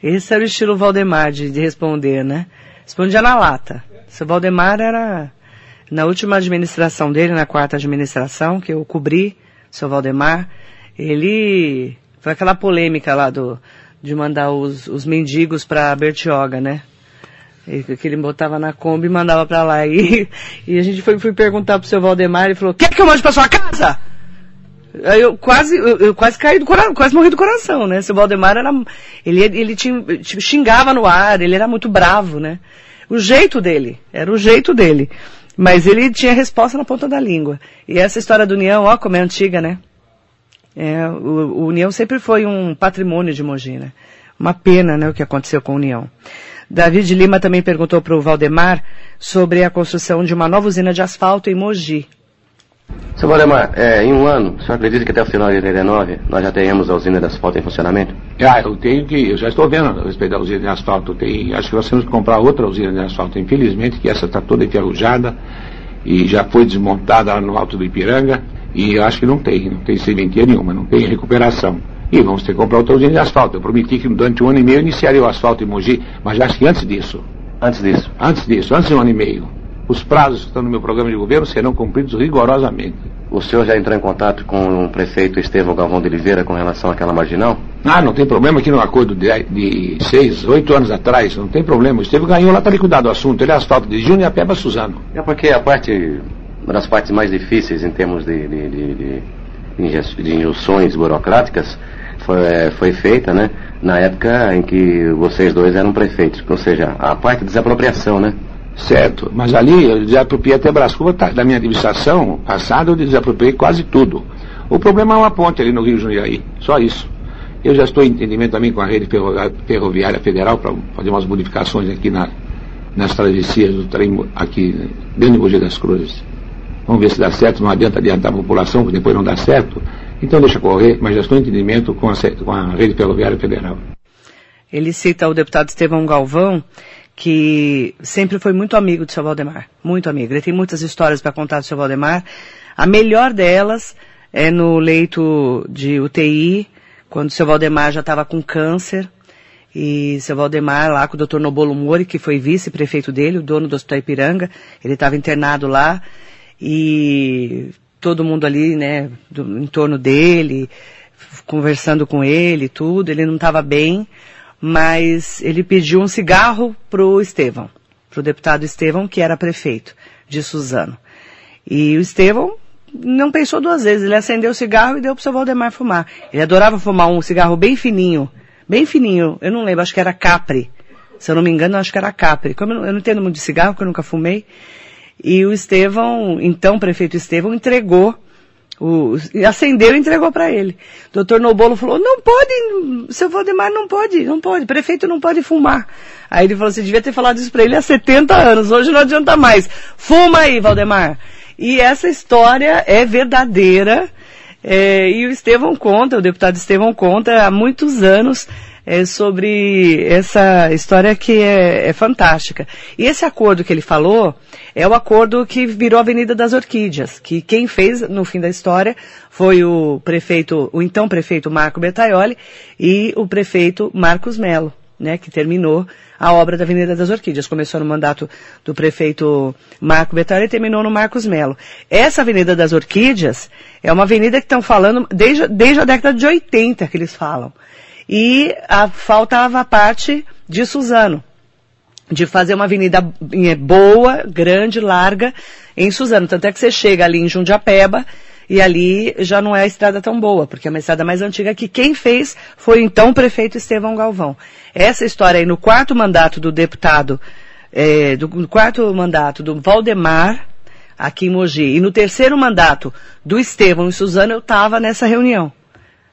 Esse era o estilo Valdemar de, de responder, né? Respondia na lata. Seu Valdemar era na última administração dele, na quarta administração, que eu cobri, seu Valdemar, ele. Foi aquela polêmica lá do, de mandar os, os mendigos para Bertioga, né? Que ele botava na Kombi e mandava para lá. E, e a gente foi, foi perguntar pro seu Valdemar, ele falou, quer que eu mande pra sua casa? Aí eu quase, eu, eu, quase caí do coração, quase morri do coração, né? Seu Valdemar era, ele, ele tinha, xingava no ar, ele era muito bravo, né? O jeito dele, era o jeito dele. Mas ele tinha resposta na ponta da língua. E essa história do União, ó, como é antiga, né? É, o, o União sempre foi um patrimônio de Mogi, né? Uma pena, né, o que aconteceu com a União. David Lima também perguntou para o Valdemar sobre a construção de uma nova usina de asfalto em Mogi. Seu Valdemar, é, em um ano, o senhor acredita que até o final de 89 nós já tenhamos a usina de asfalto em funcionamento? Ah, eu tenho que, eu já estou vendo a respeito da usina de asfalto. Tem, acho que nós temos que comprar outra usina de asfalto. Infelizmente que essa está toda enferrujada e já foi desmontada lá no alto do Ipiranga e eu acho que não tem, não tem serventia nenhuma, não tem recuperação. E vamos ter que comprar outra usina de asfalto. Eu prometi que durante um ano e meio iniciaria o asfalto em Mogi, mas acho que antes disso. Antes disso? Antes disso, antes de um ano e meio. Os prazos que estão no meu programa de governo serão cumpridos rigorosamente. O senhor já entrou em contato com o prefeito Estevão Galvão de Oliveira com relação àquela marginal? Ah, não tem problema aqui no acordo de, de seis, oito anos atrás, não tem problema. O Estevão ganhou lá, está liquidado o assunto. Ele é asfalto de Júnior e a Peba Suzano. É porque a parte, uma das partes mais difíceis em termos de, de, de, de, de injunções burocráticas foi, é, foi feita, né? Na época em que vocês dois eram prefeitos, ou seja, a parte de desapropriação, né? Certo, mas ali eu desapropriei até Brascuba, tá, da minha administração passada, eu desapropriei quase tudo. O problema é uma ponte ali no Rio Jundiaí, só isso. Eu já estou em entendimento também com a rede ferroviária federal para fazer umas modificações aqui na, nas travessias do trem aqui dentro de Mogi das Cruzes. Vamos ver se dá certo, não adianta adiantar a população, porque depois não dá certo. Então deixa correr, mas já estou em entendimento com a, com a rede ferroviária federal. Ele cita o deputado Estevão Galvão, que sempre foi muito amigo do seu Valdemar. Muito amigo. Ele tem muitas histórias para contar do seu Valdemar. A melhor delas é no leito de UTI, quando o seu Valdemar já estava com câncer. E seu Valdemar lá com o Dr. Nobolo Mori, que foi vice-prefeito dele, o dono do Hospital Ipiranga, ele estava internado lá e todo mundo ali, né, do, em torno dele, conversando com ele, tudo, ele não estava bem, mas ele pediu um cigarro pro Estevão, pro deputado Estevão, que era prefeito de Suzano. E o Estevão não pensou duas vezes, ele acendeu o cigarro e deu pro seu Valdemar fumar. Ele adorava fumar um cigarro bem fininho, bem fininho, eu não lembro, acho que era Capri. Se eu não me engano, acho que era Capri. Como eu não, eu não entendo muito de cigarro, porque eu nunca fumei, e o Estevão, então prefeito Estevão, entregou, o, acendeu e entregou para ele. O doutor Nobolo falou, não pode, seu Valdemar não pode, não pode, prefeito não pode fumar. Aí ele falou, você devia ter falado isso para ele há 70 anos, hoje não adianta mais. Fuma aí, Valdemar. E essa história é verdadeira, é, e o Estevão conta, o deputado Estevão conta há muitos anos é, sobre essa história que é, é, fantástica. E esse acordo que ele falou é o acordo que virou a Avenida das Orquídeas, que quem fez no fim da história foi o prefeito, o então prefeito Marco Bertaioli e o prefeito Marcos Melo. Né, que terminou a obra da Avenida das Orquídeas. Começou no mandato do prefeito Marco Bertaioli e terminou no Marcos Melo. Essa Avenida das Orquídeas é uma avenida que estão falando desde, desde a década de 80 que eles falam e a, faltava a parte de Suzano, de fazer uma avenida é, boa, grande, larga em Suzano. Tanto é que você chega ali em Jundiapeba e ali já não é a estrada tão boa, porque é uma estrada mais antiga que quem fez foi então o prefeito Estevão Galvão. Essa história aí no quarto mandato do deputado, é, do, no quarto mandato do Valdemar, aqui em Mogi, e no terceiro mandato do Estevão e Suzano, eu estava nessa reunião.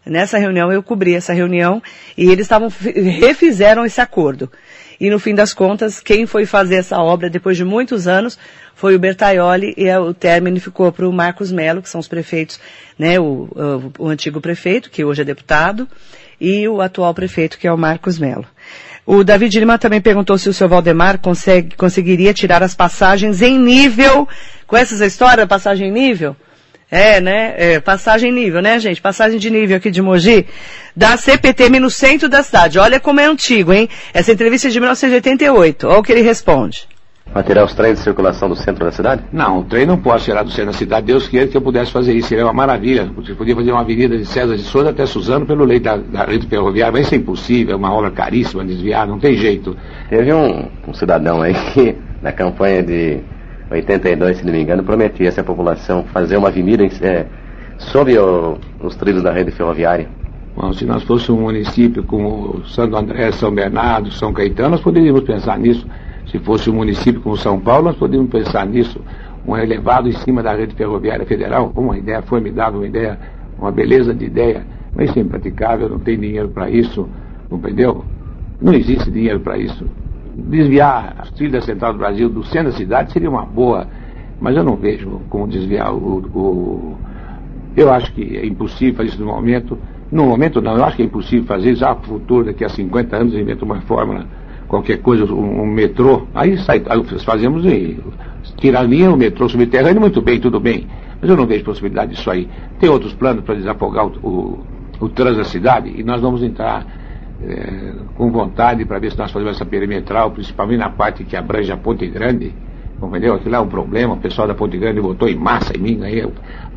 Nessa reunião eu cobri essa reunião e eles estavam refizeram esse acordo. E no fim das contas, quem foi fazer essa obra depois de muitos anos foi o Bertaioli e o término ficou para o Marcos Melo, que são os prefeitos, né, o, o, o, antigo prefeito, que hoje é deputado, e o atual prefeito, que é o Marcos Melo. O David Lima também perguntou se o seu Valdemar consegue, conseguiria tirar as passagens em nível, com essa história, passagem em nível? É, né? É, passagem nível, né, gente? Passagem de nível aqui de Mogi, da CPTM no centro da cidade. Olha como é antigo, hein? Essa entrevista é de 1988. Olha o que ele responde. Vai tirar os trens de circulação do centro da cidade? Não, o trem não pode tirar do centro da cidade. Deus queira que eu pudesse fazer isso. Seria uma maravilha. Você podia fazer uma avenida de César de Souza até Suzano pelo leito da, da rede ferroviária. Mas isso é impossível, é uma obra caríssima, desviar, não tem jeito. Teve um, um cidadão aí que, na campanha de 82, se não me engano, prometia essa população fazer uma avenida é, sob o, os trilhos da rede ferroviária. Bom, se nós fôssemos um município como Santo André, São Bernardo, São Caetano, nós poderíamos pensar nisso. Se fosse um município como São Paulo, nós poderíamos pensar nisso. Um elevado em cima da rede ferroviária federal, uma ideia formidável, uma ideia, uma beleza de ideia, mas isso é impraticável, não tem dinheiro para isso, entendeu? Não existe dinheiro para isso desviar as trilhas central do Brasil do centro da cidade seria uma boa, mas eu não vejo como desviar o, o eu acho que é impossível fazer isso no momento. No momento não, eu acho que é impossível fazer já no futuro, daqui a 50 anos, inventa uma fórmula, qualquer coisa, um, um metrô, aí sai, aí fazemos e tirar a linha, o metrô subterrâneo, muito bem, tudo bem. Mas eu não vejo possibilidade disso aí. Tem outros planos para desafogar o, o, o trânsito da cidade e nós vamos entrar é, com vontade para ver se nós fazemos essa perimetral, principalmente na parte que abrange a Ponte Grande. Entendeu? Aquilo é um problema, o pessoal da Ponte Grande votou em massa em mim, ganhei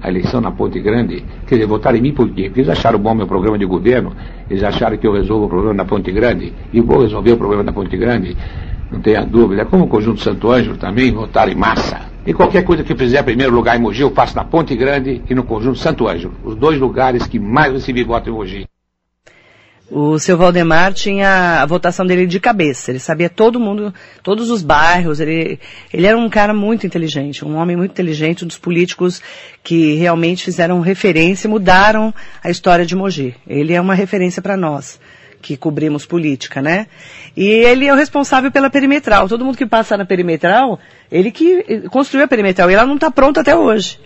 a eleição na Ponte Grande. Quer dizer, votaram em mim por quê? Porque eles acharam bom meu programa de governo, eles acharam que eu resolvo o problema da Ponte Grande, e vou resolver o problema da Ponte Grande, não tenha dúvida. Como o Conjunto Santo Ângelo também votaram em massa. E qualquer coisa que fizer primeiro lugar em Mogi, eu faço na Ponte Grande e no Conjunto Santo Ângelo. Os dois lugares que mais recebi voto em Mogi. O seu Valdemar tinha a votação dele de cabeça. Ele sabia todo mundo, todos os bairros. Ele, ele era um cara muito inteligente, um homem muito inteligente, um dos políticos que realmente fizeram referência e mudaram a história de Mogi. Ele é uma referência para nós que cobrimos política, né? E ele é o responsável pela perimetral. Todo mundo que passa na perimetral, ele que construiu a perimetral. E ela não está pronta até hoje.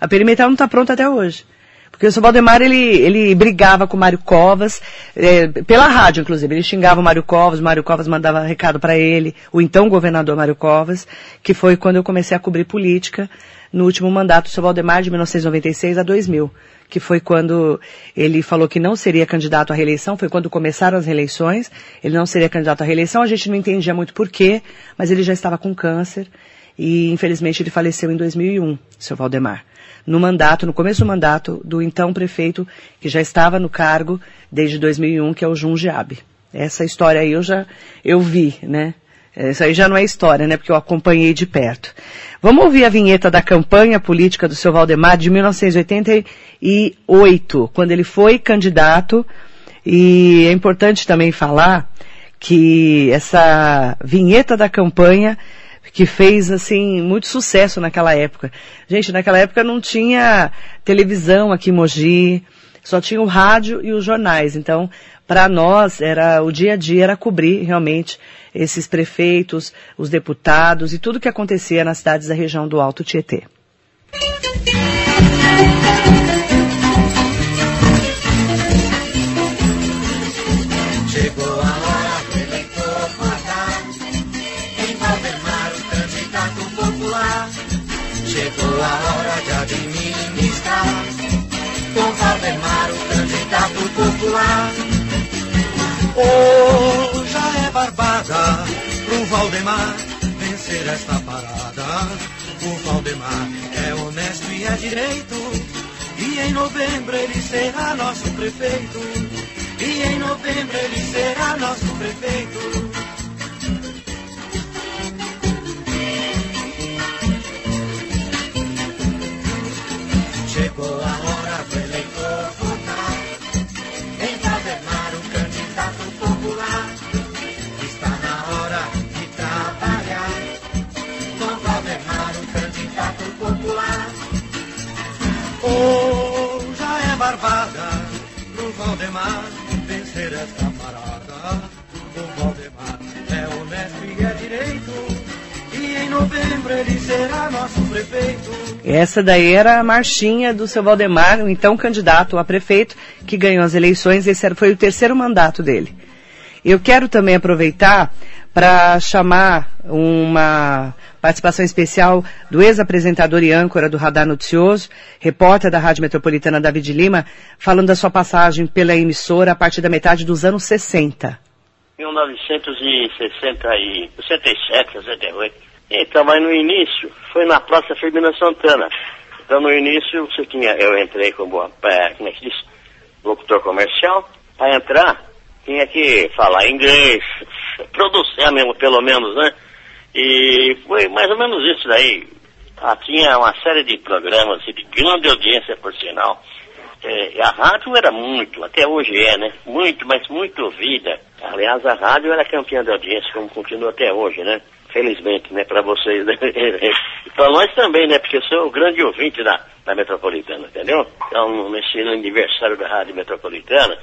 A perimetral não está pronta até hoje. Porque o seu Valdemar, ele, ele brigava com o Mário Covas, é, pela rádio, inclusive. Ele xingava o Mário Covas, o Mário Covas mandava recado para ele, o então governador Mário Covas, que foi quando eu comecei a cobrir política no último mandato do seu Valdemar, de 1996 a 2000, que foi quando ele falou que não seria candidato à reeleição, foi quando começaram as reeleições, ele não seria candidato à reeleição, a gente não entendia muito por quê, mas ele já estava com câncer, e infelizmente ele faleceu em 2001, seu Valdemar no mandato, no começo do mandato do então prefeito, que já estava no cargo desde 2001, que é o Jundiabe. Essa história aí eu já, eu vi, né? Isso aí já não é história, né? Porque eu acompanhei de perto. Vamos ouvir a vinheta da campanha política do seu Valdemar de 1988, quando ele foi candidato. E é importante também falar que essa vinheta da campanha que fez assim muito sucesso naquela época. Gente, naquela época não tinha televisão aqui em Mogi, só tinha o rádio e os jornais. Então, para nós era o dia a dia era cobrir realmente esses prefeitos, os deputados e tudo que acontecia nas cidades da região do Alto Tietê. Oh, já é barbada pro Valdemar vencer esta parada. O Valdemar é honesto e é direito. E em novembro ele será nosso prefeito. E em novembro ele será nosso prefeito. Chegou a Oh, já é barbada pro Valdemar vencer esta parada. O Valdemar é honesto e é direito. E em novembro ele será nosso prefeito. Essa daí era a marchinha do seu Valdemar, o então candidato a prefeito, que ganhou as eleições. Esse foi o terceiro mandato dele. Eu quero também aproveitar para chamar uma participação especial do ex-apresentador e âncora do Radar Noticioso, repórter da Rádio Metropolitana David Lima, falando da sua passagem pela emissora a partir da metade dos anos 60. 1967, 68. Então, mas no início foi na Praça Firmina Santana. Então no início você tinha, eu entrei como, é, como é que diz? Locutor comercial. Para entrar, tinha que falar inglês, produzir mesmo, pelo menos, né? E foi mais ou menos isso daí. Ah, tinha uma série de programas assim, de grande audiência, por sinal. É, a rádio era muito, até hoje é, né? Muito, mas muito ouvida. Aliás, a rádio era campeã de audiência, como continua até hoje, né? felizmente, né, para vocês, né? para nós também, né, porque eu sou o grande ouvinte da, da Metropolitana, entendeu? Então, nesse aniversário da Rádio Metropolitana,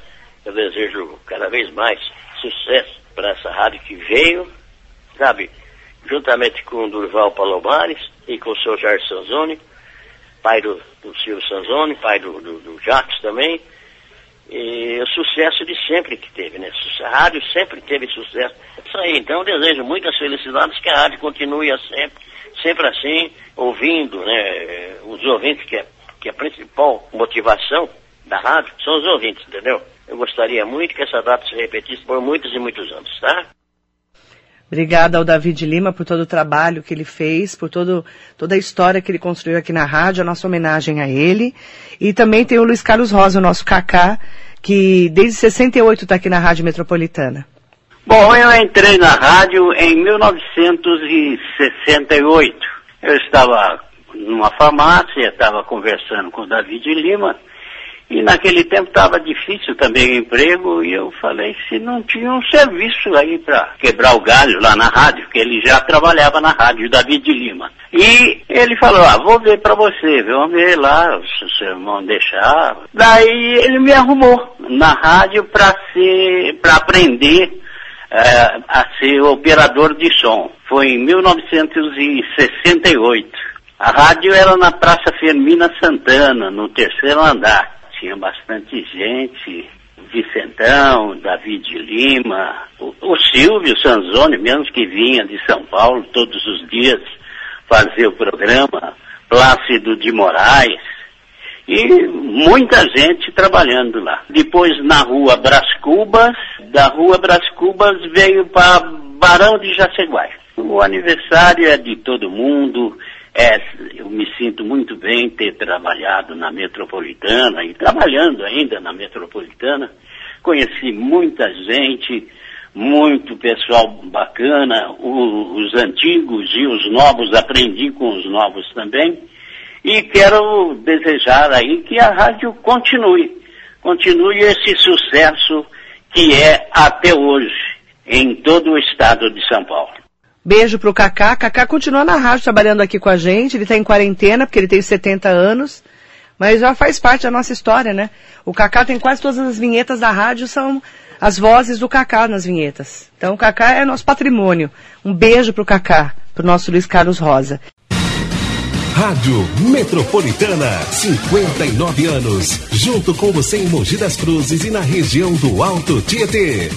eu desejo cada vez mais sucesso para essa rádio que veio, sabe, juntamente com o Durval Palomares e com o seu Jair Sanzoni, pai do, do Silvio Sanzoni, pai do, do, do Jacques também, e o sucesso de sempre que teve, né? A rádio sempre teve sucesso. Isso aí, então desejo muitas felicidades que a rádio continue sempre, sempre assim, ouvindo, né? Os ouvintes, que é, que é a principal motivação da rádio, são os ouvintes, entendeu? Eu gostaria muito que essa data se repetisse por muitos e muitos anos, tá? Obrigada ao David Lima por todo o trabalho que ele fez, por todo, toda a história que ele construiu aqui na rádio, a nossa homenagem a ele. E também tem o Luiz Carlos Rosa, o nosso Kaká, que desde 68 está aqui na Rádio Metropolitana. Bom, eu entrei na rádio em 1968. Eu estava numa farmácia, estava conversando com o David Lima, E naquele tempo estava difícil também o emprego e eu falei se não tinha um serviço aí para quebrar o galho lá na rádio, que ele já trabalhava na rádio, David Lima. E ele falou, ah, vou ver para você, vamos ver lá, se vocês vão deixar. Daí ele me arrumou na rádio para ser, para aprender eh, a ser operador de som. Foi em 1968. A rádio era na Praça Firmina Santana, no terceiro andar tinha bastante gente, Vicentão, David Lima, o, o Silvio Sanzoni, mesmo que vinha de São Paulo todos os dias fazer o programa, Plácido de Moraes, e muita gente trabalhando lá. Depois na rua Brás Cubas, da rua Brás Cubas veio para Barão de Jaceguai. O aniversário é de todo mundo, é, eu me sinto muito bem ter trabalhado na metropolitana e trabalhando ainda na metropolitana. Conheci muita gente, muito pessoal bacana, o, os antigos e os novos, aprendi com os novos também. E quero desejar aí que a rádio continue, continue esse sucesso que é até hoje em todo o estado de São Paulo. Beijo pro Kaká. Kaká continua na rádio trabalhando aqui com a gente. Ele tá em quarentena porque ele tem 70 anos. Mas já faz parte da nossa história, né? O Kaká tem quase todas as vinhetas da rádio, são as vozes do Kaká nas vinhetas. Então o Kaká é nosso patrimônio. Um beijo pro Kaká, pro nosso Luiz Carlos Rosa. Rádio Metropolitana, 59 anos. Junto com você em Mogi das Cruzes e na região do Alto Tietê.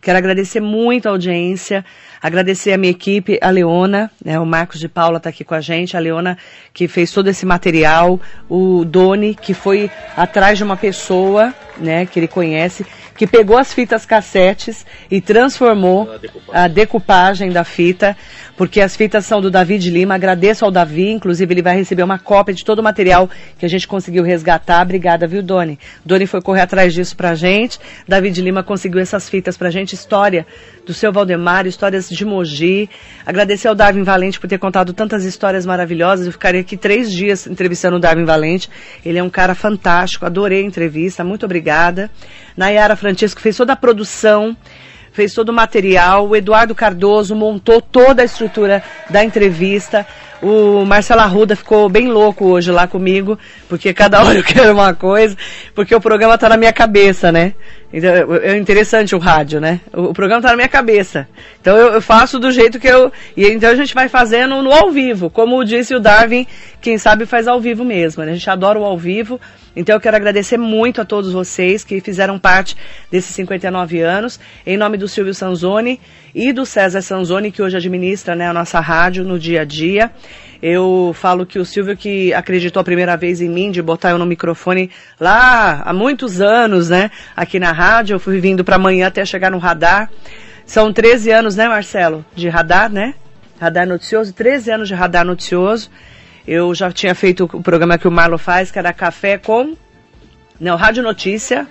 Quero agradecer muito a audiência. Agradecer a minha equipe, a Leona, né, o Marcos de Paula está aqui com a gente, a Leona que fez todo esse material, o Doni que foi atrás de uma pessoa, né, que ele conhece, que pegou as fitas cassetes e transformou a decupagem da fita, porque as fitas são do David Lima. Agradeço ao Davi, inclusive ele vai receber uma cópia de todo o material que a gente conseguiu resgatar. Obrigada, viu, Doni? Doni foi correr atrás disso pra gente. David Lima conseguiu essas fitas pra gente, história do seu Valdemar, histórias de Mogi. Agradecer ao Darwin Valente por ter contado tantas histórias maravilhosas. Eu ficaria aqui três dias entrevistando o Darwin Valente. Ele é um cara fantástico, adorei a entrevista, muito obrigada. Nayara Francisco fez toda a produção, fez todo o material. O Eduardo Cardoso montou toda a estrutura da entrevista. O Marcelo Arruda ficou bem louco hoje lá comigo, porque cada hora eu quero uma coisa, porque o programa está na minha cabeça, né? Então, é interessante o rádio, né? O, programa está na minha cabeça. Então eu, eu, faço do jeito que eu. E então a gente vai fazendo no ao vivo. Como disse o Darwin, quem sabe faz ao vivo mesmo. Né? A gente adora o ao vivo. Então eu quero agradecer muito a todos vocês que fizeram parte desses 59 anos. Em nome do Silvio Sanzoni e do César Sanzoni, que hoje administra né, a nossa rádio no dia a dia. Eu falo que o Silvio que acreditou a primeira vez em mim, de botar eu no microfone lá há muitos anos, né? Aqui na rádio, eu fui vindo para amanhã até chegar no radar. São 13 anos, né, Marcelo? De radar, né? Radar noticioso, 13 anos de radar noticioso. Eu já tinha feito o programa que o Marlo faz, que era Café com. Não, Rádio Notícia.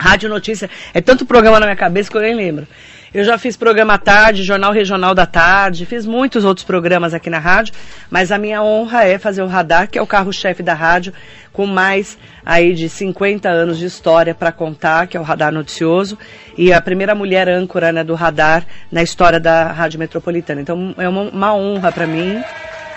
Rádio Notícia. É tanto programa na minha cabeça que eu nem lembro. Eu já fiz programa à tarde, Jornal Regional da Tarde, fiz muitos outros programas aqui na rádio, mas a minha honra é fazer o Radar, que é o carro-chefe da rádio, com mais aí de 50 anos de história para contar, que é o Radar Noticioso, e a primeira mulher âncora né, do Radar na história da Rádio Metropolitana. Então é uma, uma honra para mim.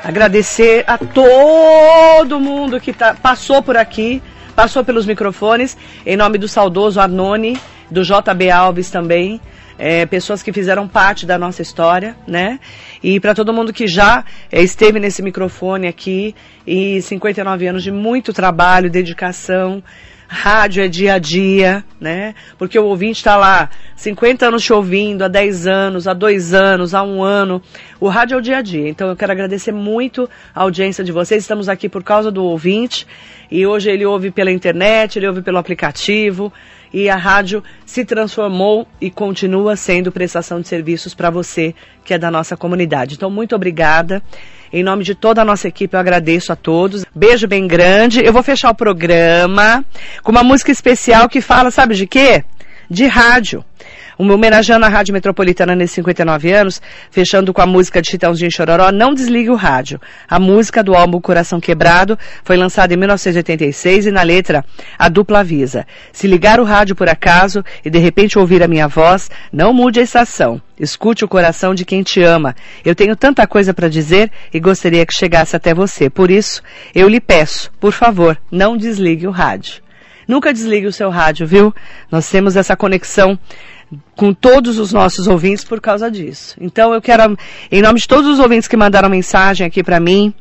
Agradecer a todo mundo que tá, passou por aqui, passou pelos microfones, em nome do saudoso Arnone, do JB Alves também, é, pessoas que fizeram parte da nossa história, né? E para todo mundo que já é, esteve nesse microfone aqui e 59 anos de muito trabalho, dedicação. Rádio é dia a dia, né? Porque o ouvinte está lá 50 anos te ouvindo, há 10 anos, há 2 anos, há um ano. O rádio é o dia a dia. Então eu quero agradecer muito a audiência de vocês. Estamos aqui por causa do ouvinte. E hoje ele ouve pela internet, ele ouve pelo aplicativo e a rádio se transformou e continua sendo prestação de serviços para você que é da nossa comunidade. Então, muito obrigada. Em nome de toda a nossa equipe, eu agradeço a todos. Beijo bem grande. Eu vou fechar o programa com uma música especial que fala, sabe de quê? De rádio. Uma homenageando a Rádio Metropolitana nesses 59 anos, fechando com a música de Chitãozinho Chororó, Não Desligue o Rádio. A música do álbum Coração Quebrado foi lançada em 1986 e na letra a dupla avisa. Se ligar o rádio por acaso e de repente ouvir a minha voz, não mude a estação. Escute o coração de quem te ama. Eu tenho tanta coisa para dizer e gostaria que chegasse até você. Por isso, eu lhe peço, por favor, não desligue o rádio. Nunca desligue o seu rádio, viu? Nós temos essa conexão com todos os nossos ouvintes por causa disso. Então eu quero, em nome de todos os ouvintes que mandaram mensagem aqui para mim,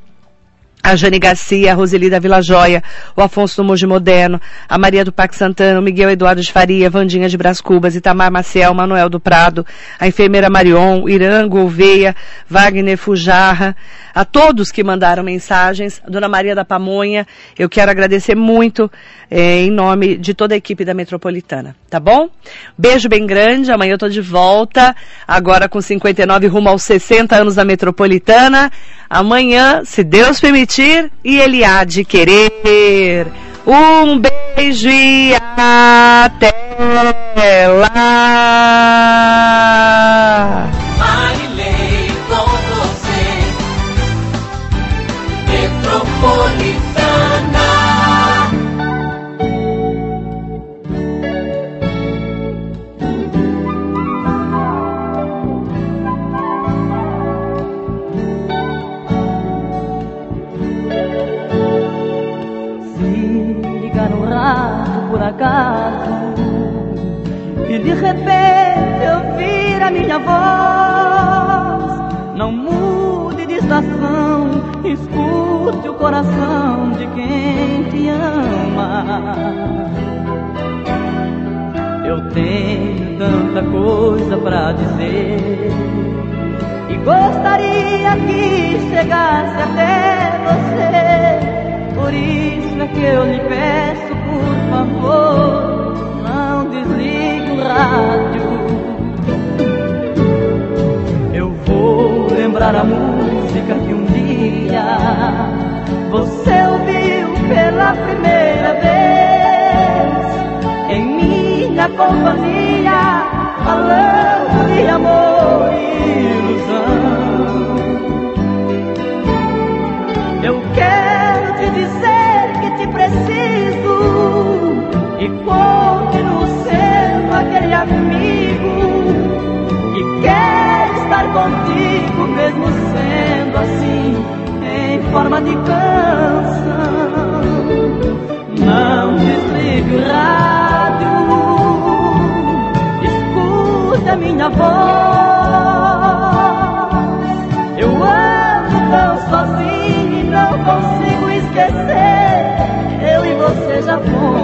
a Jane Garcia, a Roseli da Vila Joia, o Afonso do Mogi Moderno, a Maria do Parque Santana, o Miguel Eduardo de Faria, Vandinha de Brás Cubas, Itamar Maciel, Manuel do Prado, a enfermeira Marion, Irango Oveia, Wagner Fujarra, a todos que mandaram mensagens, a Dona Maria da Pamonha, eu quero agradecer muito eh, em nome de toda a equipe da Metropolitana, tá bom? Beijo bem grande, amanhã eu tô de volta, agora com 59 rumo aos 60 anos da Metropolitana, amanhã, se Deus permitir, e ele há de querer. Um beijo e até lá! Acaso e de repente ouvir a minha voz, não mude de estação, escute o coração de quem te ama. Eu tenho tanta coisa pra dizer e gostaria que chegasse até você. Por isso é que eu lhe peço, por favor, não desligue o rádio. Eu vou lembrar a música que um dia você ouviu pela primeira vez em minha companhia, falando de amor e ilusão. Eu quero e continuo sendo aquele amigo que quer estar contigo, mesmo sendo assim, em forma de canção. Não desligue rádio, escute a minha voz. Eu ando tão sozinho e não consigo esquecer. Eu e você já fomos